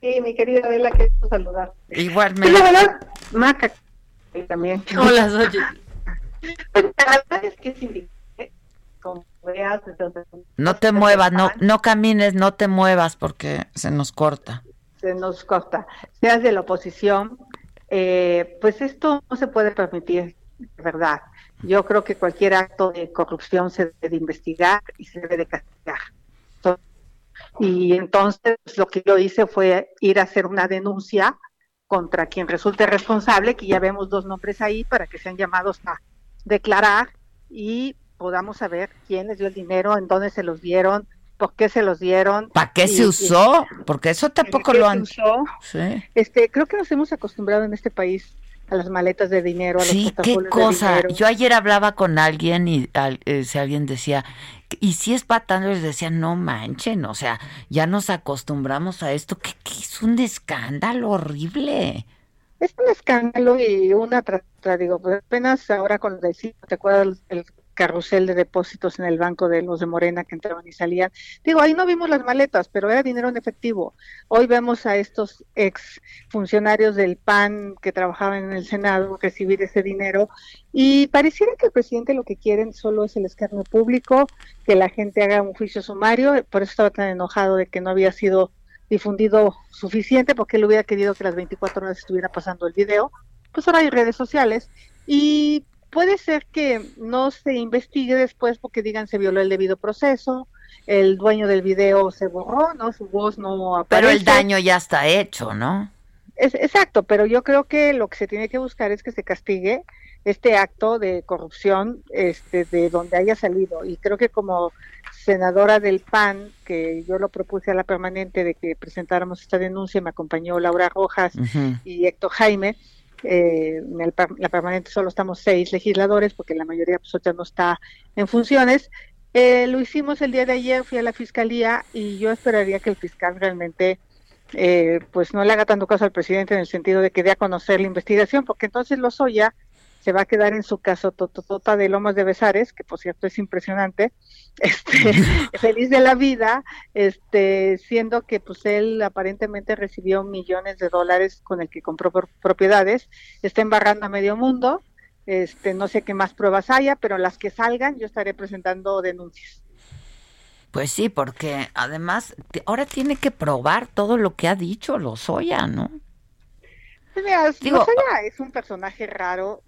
Sí, mi querida Adela, quiero saludar. Igualmente. la verdad, Maca, también. Hola, Xochil. es que no te muevas, no, no camines, no te muevas porque se nos corta nos corta, seas de la oposición, eh, pues esto no se puede permitir, verdad. Yo creo que cualquier acto de corrupción se debe de investigar y se debe de castigar. Y entonces lo que yo hice fue ir a hacer una denuncia contra quien resulte responsable, que ya vemos dos nombres ahí para que sean llamados a declarar y podamos saber quién les dio el dinero, en dónde se los dieron, por qué se los dieron. ¿Para qué se usó? Porque eso tampoco lo han... Usó? Este, creo que nos hemos acostumbrado en este país a las maletas de dinero, a sí, qué cosa. Yo ayer hablaba con alguien y eh, si alguien decía, y si es patando, les decía, no manchen, o sea, ya nos acostumbramos a esto, que, es un escándalo horrible. Es un escándalo y una, tra, digo, pues apenas ahora con el ¿te acuerdas el carrusel de depósitos en el banco de los de Morena que entraban y salían. Digo, ahí no vimos las maletas, pero era dinero en efectivo. Hoy vemos a estos ex funcionarios del PAN que trabajaban en el Senado recibir ese dinero y pareciera que el presidente lo que quieren solo es el escarnio público, que la gente haga un juicio sumario, por eso estaba tan enojado de que no había sido difundido suficiente, porque él hubiera querido que las 24 horas estuviera pasando el video. Pues ahora hay redes sociales y puede ser que no se investigue después porque digan se violó el debido proceso, el dueño del video se borró, ¿no? Su voz no aparece. Pero el daño ya está hecho, ¿no? Es, exacto, pero yo creo que lo que se tiene que buscar es que se castigue este acto de corrupción este, de donde haya salido. Y creo que como senadora del PAN, que yo lo propuse a la permanente de que presentáramos esta denuncia, me acompañó Laura Rojas y Héctor Jaime, eh, en la permanente solo estamos seis legisladores porque la mayoría pues, no está en funciones. Eh, lo hicimos el día de ayer, fui a la fiscalía y yo esperaría que el fiscal realmente eh, pues no le haga tanto caso al presidente en el sentido de que dé a conocer la investigación, porque entonces Lozoya se va a quedar en su caso tototota de Lomas de Besares, que por cierto es impresionante, *laughs* este, *laughs* feliz de la vida, este, siendo que pues él aparentemente recibió millones de dólares con el que compró propiedades, está embarrando a medio mundo, este, no sé qué más pruebas haya, pero las que salgan yo estaré presentando denuncias. Pues sí, porque además ahora tiene que probar todo lo que ha dicho Lozoya, ¿no? Mira, es un personaje raro,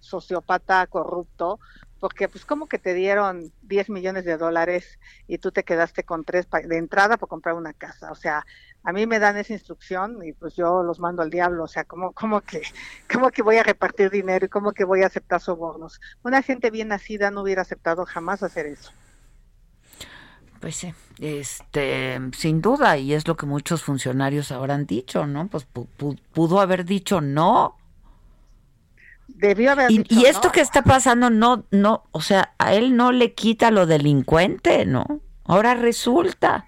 sociópata, corrupto, porque pues como que te dieron 10 millones de dólares y tú te quedaste con tres de entrada para comprar una casa. O sea, a mí me dan esa instrucción y pues yo los mando al diablo. O sea, ¿cómo, cómo, que, cómo que voy a repartir dinero y cómo que voy a aceptar sobornos? Una gente bien nacida no hubiera aceptado jamás hacer eso. Pues sí, este, sin duda, y es lo que muchos funcionarios habrán dicho, ¿no? Pues pudo haber dicho no. Debió haber y, dicho y esto que está pasando no, no, o sea, a él no le quita lo delincuente, ¿no? Ahora resulta.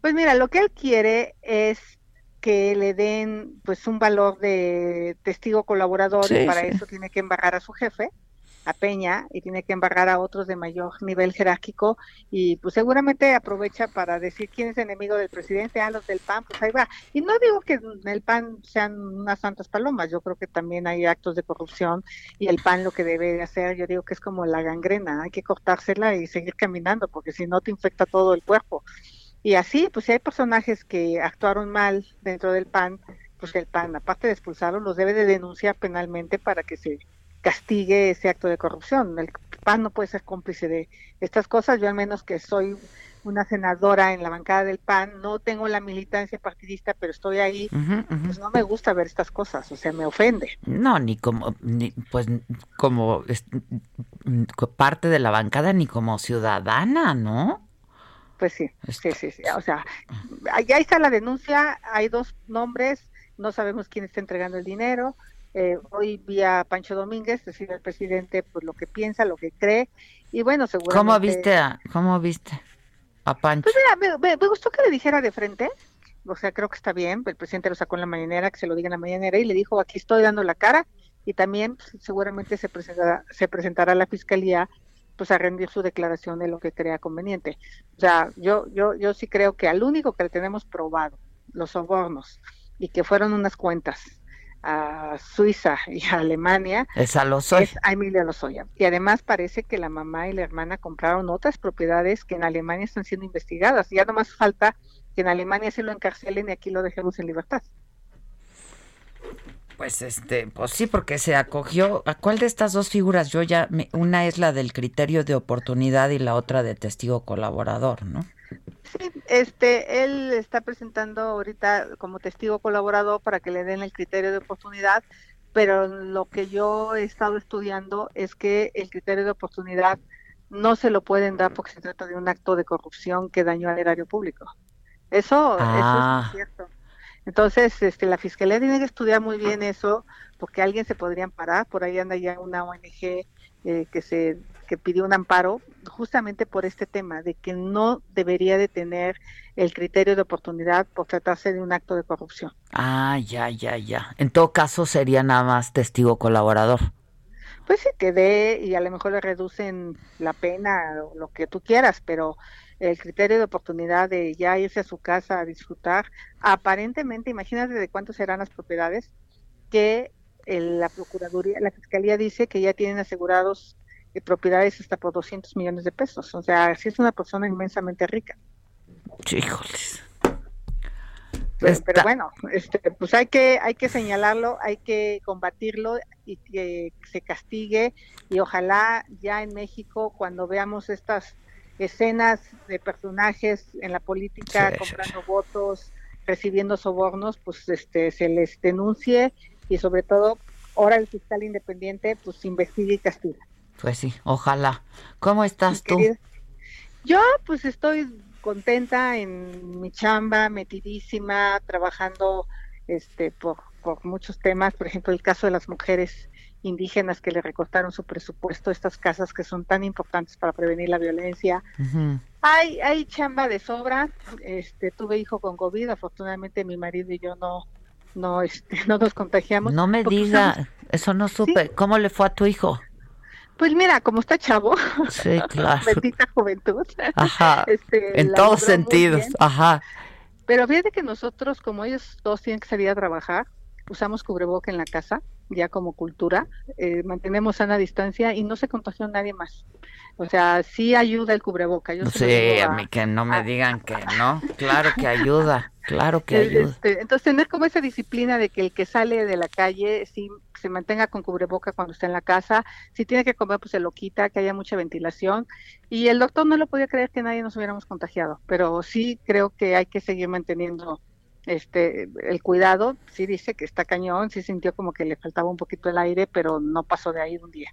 Pues mira, lo que él quiere es que le den pues un valor de testigo colaborador y para eso tiene que embarrar a su jefe a Peña y tiene que embarrar a otros de mayor nivel jerárquico y pues seguramente aprovecha para decir quién es enemigo del presidente, a ah, los del PAN, pues ahí va. Y no digo que el PAN sean unas santas palomas, yo creo que también hay actos de corrupción y el PAN lo que debe hacer, yo digo que es como la gangrena, hay que cortársela y seguir caminando porque si no te infecta todo el cuerpo. Y así, pues si hay personajes que actuaron mal dentro del PAN, pues el PAN, aparte de expulsarlos, los debe de denunciar penalmente para que se castigue ese acto de corrupción. El PAN no puede ser cómplice de estas cosas. Yo al menos que soy una senadora en la bancada del PAN, no tengo la militancia partidista, pero estoy ahí, pues no me gusta ver estas cosas, o sea, me ofende. No, ni como, ni, pues como parte de la bancada, ni como ciudadana, ¿no? Pues sí, sí, sí, sí, o sea, ahí está la denuncia, hay dos nombres, no sabemos quién está entregando el dinero, eh, hoy vi a Pancho Domínguez decir al presidente pues lo que piensa, lo que cree y bueno, seguramente... ¿Cómo viste a, cómo viste a Pancho? Pues mira, me, gustó que le dijera de frente, o sea, creo que está bien, el presidente lo sacó en la mañanera, que se lo diga en la mañanera y le dijo aquí estoy dando la cara y también pues, seguramente se presentará, se presentará a la fiscalía pues a rendir su declaración de lo que crea conveniente. O sea, yo, yo, yo sí creo que al único que le tenemos probado los sobornos y que fueron unas cuentas a Suiza y a Alemania es a Lozoya. Es a Lozoya. Y además parece que la mamá y la hermana compraron otras propiedades que en Alemania están siendo investigadas. Ya no más falta que en Alemania se lo encarcelen y aquí lo dejemos en libertad. Pues este, pues sí, porque se acogió. ¿A cuál de estas dos figuras? Yo ya, una es la del criterio de oportunidad y la otra de testigo colaborador, ¿no? Sí, este, él está presentando ahorita como testigo colaborador para que le den el criterio de oportunidad, pero lo que yo he estado estudiando es que el criterio de oportunidad no se lo pueden dar porque se trata de un acto de corrupción que dañó al erario público. Eso, eso es ah. cierto. Entonces, este, la fiscalía tiene que estudiar muy bien eso, porque alguien se podría amparar. Por ahí anda ya una ONG eh, que se que pidió un amparo justamente por este tema de que no debería de tener el criterio de oportunidad por tratarse de un acto de corrupción. Ah, ya, ya, ya. En todo caso sería nada más testigo colaborador. pues sí, que dé y a lo mejor le reducen la pena o lo que tú quieras, pero el criterio de oportunidad de ya irse a su casa a disfrutar, aparentemente, imagínate de cuántos serán las propiedades que el- la Procuraduría, la Fiscalía dice que ya tienen asegurados eh, propiedades hasta por 200 millones de pesos. O sea, sí es una persona inmensamente rica. Híjoles. Pero, bueno, este, pues hay que hay que señalarlo, hay que combatirlo y que se castigue y ojalá ya en México cuando veamos estas escenas de personajes en la política Sí, sí, comprando votos, recibiendo sobornos, pues este se les denuncie y sobre todo ahora el fiscal independiente pues investigue y castigue. Pues sí, ojalá. ¿Cómo estás tú? Yo pues estoy contenta en mi chamba, metidísima, trabajando este por, por muchos temas, por ejemplo el caso de las mujeres indígenas que le recortaron su presupuesto, estas casas que son tan importantes para prevenir la violencia. Ujú. Hay, hay chamba de sobra, este tuve hijo con COVID, afortunadamente mi marido y yo no no este, *laughs* no nos contagiamos. No me diga, usamos- *laughs* eso no supe. ¿Cómo le fue a tu hijo? Pues mira, como está chavo, Sí, *laughs* claro. bendita juventud. Ajá. este, en todos sentidos. Ajá. Pero fíjate que nosotros, como ellos dos tienen que salir a trabajar, usamos cubreboca en la casa, ya como cultura, eh, mantenemos sana distancia y no se contagió nadie más. O sea, sí ayuda el cubreboca. Yo Sí, digo a mí que no me digan *laughs* que no. Claro que ayuda, claro que ayuda. este, entonces, tener como esa disciplina de que el que sale de la calle sí se mantenga con cubreboca cuando está en la casa, si tiene que comer, pues se lo quita, que haya mucha ventilación. Y el doctor no lo podía creer que nadie nos hubiéramos contagiado, pero sí creo que hay que seguir manteniendo este el cuidado. Sí dice que está cañón, sí sintió como que le faltaba un poquito el aire, pero no pasó de ahí un día.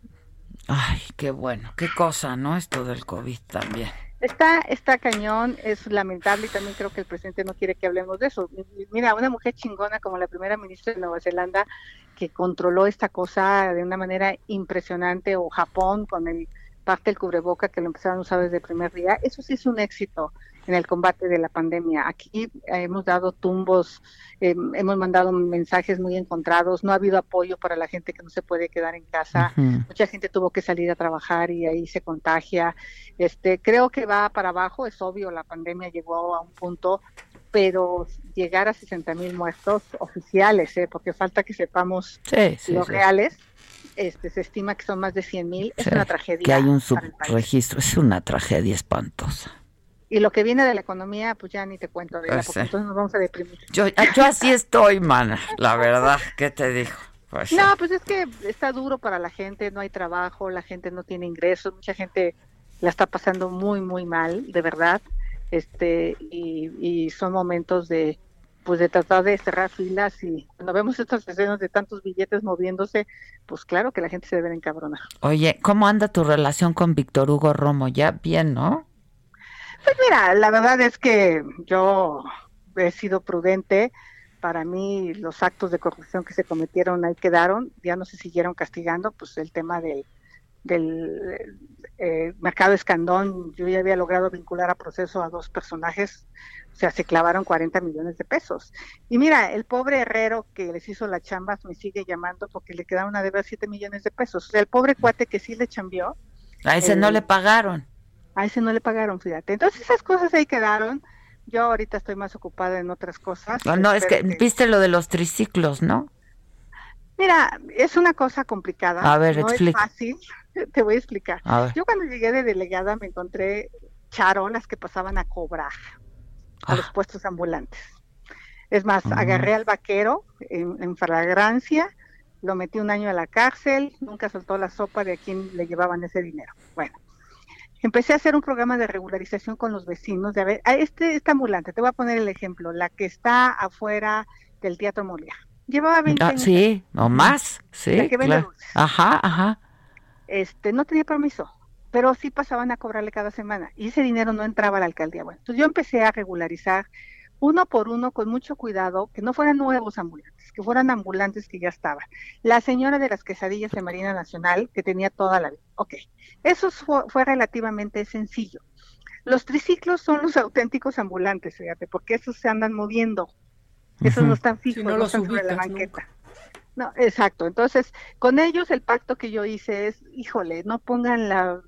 Ay, qué bueno, qué cosa, ¿no? Esto del COVID también. Está, está cañón, es lamentable y también creo que el presidente no quiere que hablemos de eso. Mira, una mujer chingona como la primera ministra de Nueva Zelanda que controló esta cosa de una manera impresionante, o Japón con el parte del cubreboca que lo empezaron a usar desde el primer día, eso sí es un éxito en el combate de la pandemia. Aquí eh, hemos dado tumbos, eh, hemos mandado mensajes muy encontrados, no ha habido apoyo para la gente que no se puede quedar en casa mucha gente tuvo que salir a trabajar y ahí se contagia. Este, creo que va para abajo, es obvio, la pandemia llegó a un punto, pero llegar a 60 mil muertos oficiales, ¿eh? porque falta que sepamos Sí, sí, los sí. reales, este, se estima que son más de 100 mil, es una tragedia. Que hay un subregistro, es una tragedia espantosa. Y lo que viene de la economía, pues ya ni te cuento, Pues porque sí. entonces nos vamos a deprimir. Yo, yo así estoy, mana, la verdad, ¿qué te digo? Pues, No, pues es que está duro para la gente, no hay trabajo, la gente no tiene ingresos, mucha gente la está pasando muy, muy mal, de verdad. Este, y, y son momentos de, pues de tratar de cerrar filas y cuando vemos estas escenas de tantos billetes moviéndose, pues claro que la gente se debe de encabronar. Oye, ¿cómo anda tu relación con Víctor Hugo Romo? Ya bien, ¿no? Pues mira, la verdad es que yo he sido prudente. Para mí los actos de corrupción que se cometieron ahí quedaron, ya no se siguieron castigando, pues el tema del, del eh, mercado escandón, yo ya había logrado vincular a proceso a dos personajes, o sea, se clavaron 40 millones de pesos. Y mira, el pobre herrero que les hizo la chamba me sigue llamando porque le quedaron a deber 7 millones de pesos. O sea, el pobre cuate que sí le chambió, A ese no le pagaron. A ese no le pagaron, fíjate. Entonces esas cosas ahí quedaron. Yo ahorita estoy más ocupada en otras cosas. No, no, es que viste lo de los triciclos, ¿no? Mira, es una cosa complicada. A ver, no explica. es fácil. *laughs* Te voy a explicar. A ver. Yo cuando llegué de delegada me encontré charolas que pasaban a cobrar a Ah. los puestos ambulantes. Es más, Mm. agarré al vaquero en, en flagrancia, lo metí un año a la cárcel, nunca soltó la sopa de a quién le llevaban ese dinero. Bueno, empecé a hacer un programa de regularización con los vecinos. De a ver, a este, esta ambulante, te voy a poner el ejemplo, la que está afuera del Teatro Molia. Llevaba 20 Ah, años sí, o más, sí, La que vende claro. Ajá, ajá. este, no tenía permiso, pero sí pasaban a cobrarle cada semana y ese dinero no entraba a la alcaldía. Bueno, entonces yo empecé a regularizar uno por uno con mucho cuidado, que no fueran nuevos ambulantes, que fueran ambulantes que ya estaban. La señora de las quesadillas de Marina Nacional, que tenía toda la vida. Ok, eso fue, fue relativamente sencillo. Los triciclos son los auténticos ambulantes, fíjate, porque esos se andan moviendo. Esos no están fijos, Sí, no no, los están sobre la banqueta. No, exacto. Entonces, con ellos el pacto que yo hice es, híjole, no pongan la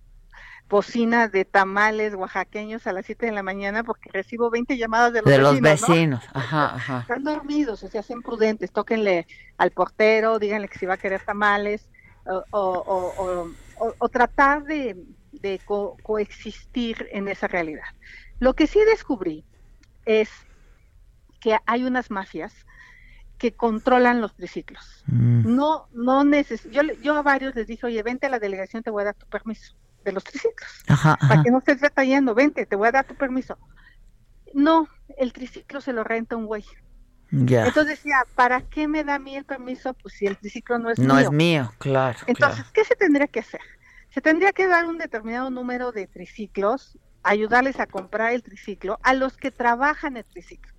bocina de tamales oaxaqueños a las 7 de la mañana porque recibo 20 llamadas de los de vecinos. los vecinos. Ajá, ajá. Están dormidos, o sea, sean prudentes, tóquenle al portero, díganle que si va a querer tamales, o, o- o- o- o tratar de, de co- coexistir en esa realidad. Lo que sí descubrí es que hay unas mafias que controlan los triciclos. Mm. No, no neces yo, le- yo a varios les dije, oye, vente a la delegación, te voy a dar tu permiso de los triciclos Ajá, para ajá. que no estés batallando, vente, te voy a dar tu permiso. No, el triciclo se lo renta un güey. Ya. Entonces decía, ¿para qué me da a mí el permiso? Pues si el triciclo no es no mío. es mío, claro. Entonces, ¿qué se tendría que hacer? Se tendría que dar un determinado número de triciclos, ayudarles a comprar el triciclo a los que trabajan el triciclo.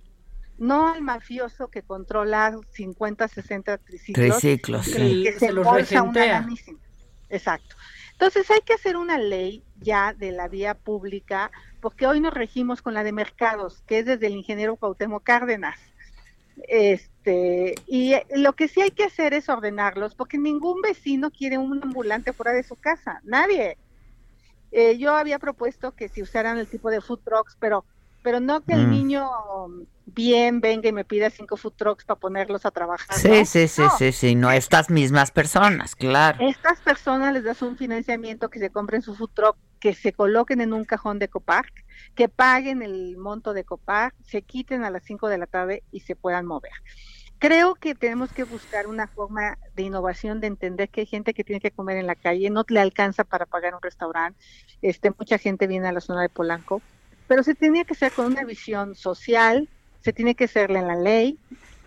No al mafioso que controla 50, 60 triciclos. Triciclos, y sí. que Se se los regentea. Exacto. Entonces hay que hacer una ley ya de la vía pública, porque hoy nos regimos con la de mercados, que es desde el ingeniero Cuauhtémoc Cárdenas. Este, y lo que sí hay que hacer es ordenarlos, porque ningún vecino quiere un ambulante fuera de su casa, nadie. Eh, yo había propuesto que si usaran el tipo de food trucks, pero, pero no que el Mm. niño bien venga y me pida cinco food trucks para ponerlos a trabajar. Sí, ¿no? sí, sí, No. sí, sí, no estas mismas personas, claro. Estas personas les das un financiamiento que se compren su food truck, que se coloquen en un cajón de Copark, que paguen el monto de Copark, se quiten a las 5 de la tarde y se puedan mover. Creo que tenemos que buscar una forma de innovación, de entender que hay gente que tiene que comer en la calle, no le alcanza para pagar un restaurante, este, mucha gente viene a la zona de Polanco, pero se tenía que hacer con una visión social, se tiene que hacerle en la ley,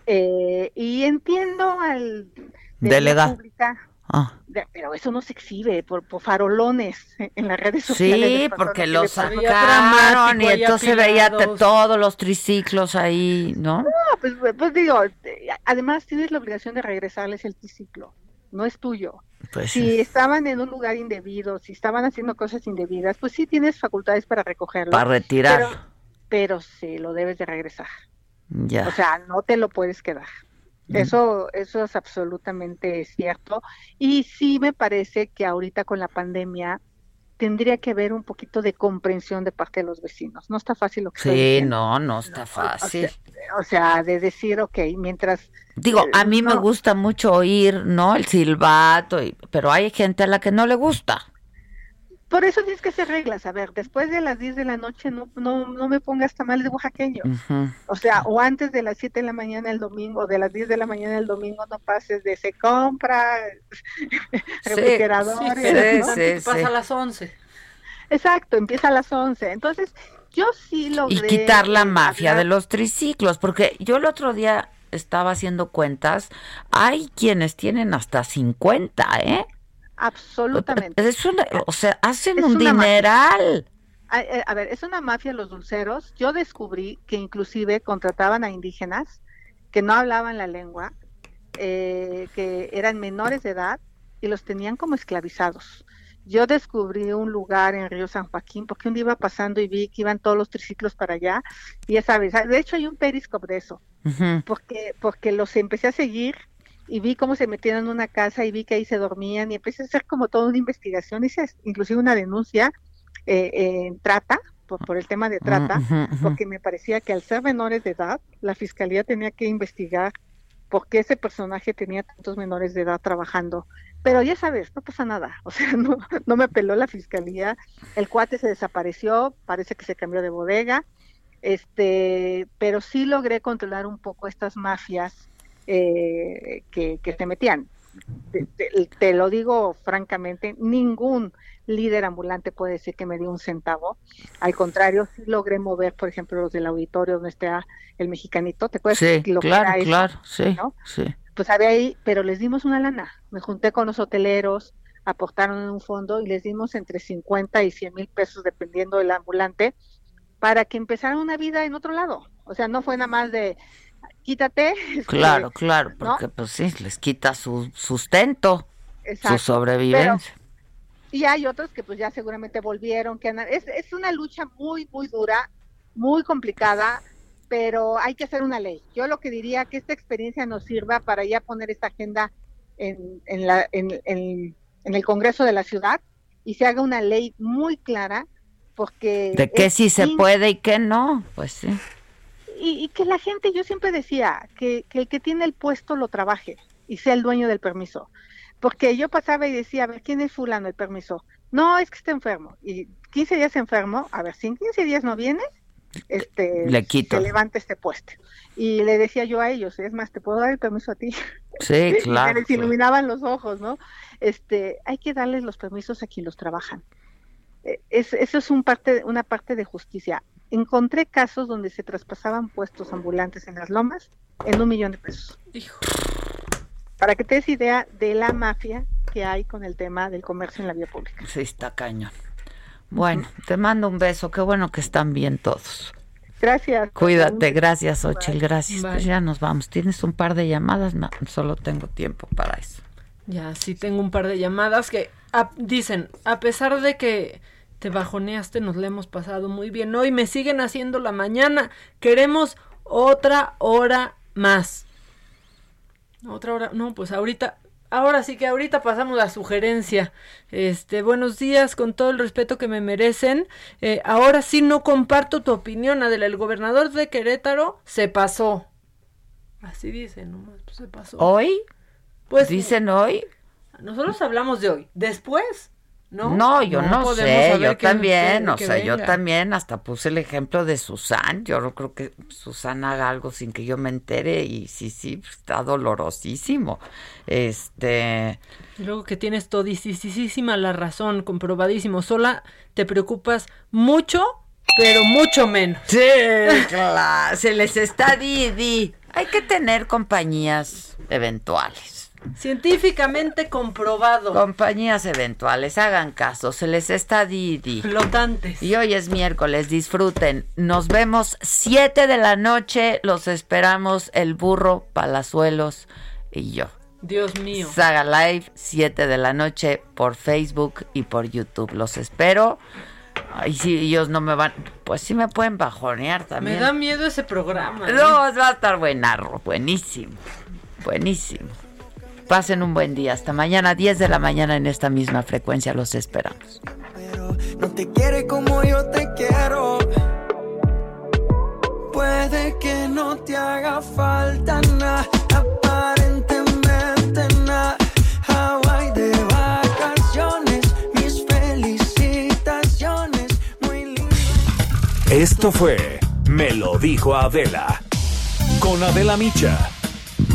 eh, y entiendo al de vía Delegado. pública, Ah. pero eso no se exhibe por, por farolones en- las redes sociales. Sí, porque que lo le pasan. sacaron y entonces veía todos los triciclos ahí, ¿no? No, pues, pues digo, además tienes la obligación de regresarles el triciclo, no es tuyo. Pues si sí. estaban en un lugar indebido, si estaban haciendo cosas indebidas, pues sí tienes facultades para recogerlo. Para retirarlo. Pero, pero sí lo debes de regresar. Ya. O sea, no te lo puedes quedar. Mm. Eso, eso es absolutamente cierto. Y sí me parece que ahorita con la pandemia tendría que haber un poquito de comprensión de parte de los vecinos. No está fácil lo que Sí, diciendo. no, no está fácil. O sea, de decir, ok, mientras... Digo, eh, a mí me gusta mucho oír, ¿no? El silbato, y- pero hay gente a la que no le gusta. Por eso tienes que hacer reglas. A ver, después de las 10 de la noche no, no, no me pongas tamales oaxaqueños. Ujú. O sea, o antes de las 7 de la mañana el domingo, o de las 10 de la mañana el domingo, no pases de se compra, *laughs* refrigeradores. Sí, ¿no? sí, pasa a las 11. Exacto, empieza a las 11. Entonces, yo sí Y logré... quitar la mafia de los triciclos, porque yo el otro día estaba haciendo cuentas, hay quienes tienen hasta 50, ¿eh? Absolutamente. Es una, o sea, hacen Es un dineral. A, eh, a ver, es una mafia los dulceros. Yo descubrí que inclusive contrataban a indígenas que no hablaban la lengua, eh, que eran menores de edad y los tenían como esclavizados. Yo descubrí un lugar en Río San Joaquín porque un día iba pasando y vi que iban todos los triciclos para allá y ya sabes, de hecho hay un periscope de eso, porque porque los empecé a seguir y vi cómo se metían en una casa y vi que ahí se dormían y empecé a hacer como toda una investigación, hice inclusive una denuncia eh, en trata, por, por el tema de trata, porque me parecía que al ser menores de edad, la fiscalía tenía que investigar por qué ese personaje tenía tantos menores de edad trabajando. Pero ya sabes, no pasa nada, *laughs* o sea, no, no me peló la fiscalía, el cuate se desapareció, parece que se cambió de bodega, este, pero sí logré controlar un poco estas mafias eh, que, que se metían. Te, te- te lo digo francamente, ningún líder ambulante puede decir que me dio un centavo. Al contrario, sí logré mover, por ejemplo, los del auditorio donde está el mexicanito. ¿Te acuerdas Sí, lo que claro, eso? claro, sí, ¿no? sí. Pues había ahí, pero les dimos una lana. Me junté con los hoteleros, aportaron en un fondo y les dimos entre 50 y 100 mil pesos, dependiendo del ambulante, para que empezaran una vida en otro lado. O sea, no fue nada más de quítate. *laughs* este, Claro, claro, ¿no? porque pues sí, les quita su sustento, Exacto. su sobrevivencia. Y hay otros que pues ya seguramente volvieron, que es, es una lucha muy, muy dura, muy complicada, pero hay que hacer una ley. Yo lo que diría que esta experiencia nos sirva para ya poner esta agenda en, en, la, en, en, el Congreso de la ciudad y se haga una ley muy clara porque... De qué sí se puede y qué no, pues sí. Y, y, que la gente, yo siempre decía, que, que el que tiene el puesto lo trabaje y sea el dueño del permiso. Porque yo pasaba y decía, a ver, ¿quién es fulano el permiso? No, es que está enfermo. Y 15 días enfermo, a ver, si en 15 días no vienes, este, le quito. se levanta este puesto. Y le decía yo a ellos, es más, te puedo dar el permiso a ti. Sí, *laughs* claro. les iluminaban los ojos, ¿no? Este, hay que darles los permisos a quien los trabajan. Eh, Es, eso es un parte, una parte de justicia. Encontré casos donde se traspasaban puestos ambulantes en las lomas en un millón de pesos. Hijo. Para que te des idea de la mafia que hay con el tema del comercio en la vía pública. Sí, está cañón. Bueno, te mando un beso. Qué bueno que están bien todos. Gracias. Cuídate, gracias, Ochil, gracias. Pues ya nos vamos. ¿Tienes un par de llamadas? No, solo tengo tiempo para eso. Ya, sí tengo un par de llamadas que a, dicen, a pesar de que te bajoneaste, nos la hemos pasado muy bien. Hoy me siguen haciendo la mañana. Queremos otra hora más. Otra hora, no, pues ahorita, ahora sí que ahorita pasamos la sugerencia. Este, buenos días, con todo el respeto que me merecen. Eh, ahora sí no comparto tu opinión, Adela. El gobernador de Querétaro se pasó. Así dice, nomás, pues se pasó. ¿Hoy? Pues ¿Dicen hoy? Nosotros hablamos de hoy. Después, ¿no? No, yo no, sé, yo que- también, que- o que sea, yo también hasta puse el ejemplo de Susan, yo no creo que Susan haga algo sin que yo me entere y sí, sí, está dolorosísimo. Este, Y luego que tienes todisísima la razón, comprobadísimo. Sola te preocupas mucho, pero mucho menos. Sí, claro, se les está di, di. Hay que tener compañías eventuales. Científicamente comprobado. Compañías eventuales, hagan caso, se les está di, di. Flotantes. Y hoy es miércoles, disfruten. Nos vemos 7 de la noche, los esperamos el burro, Palazuelos y yo. Dios mío. Saga Live, 7 de la noche por Facebook y por YouTube. Los espero. Ay, si ellos no me van, pues sí me pueden bajonear también. Me da miedo ese programa. ¿eh? No, va a estar buenarro, buenísimo, buenísimo. Pasen un buen día. Hasta mañana, 10 de la mañana en esta misma frecuencia. Los esperamos. No te quiere como yo te quiero. Puede que no te haga falta nada, aparentemente nada. Hawaii de vacaciones, mis felicitaciones, muy lindo. Esto fue Me lo dijo Adela. Con Adela Micha.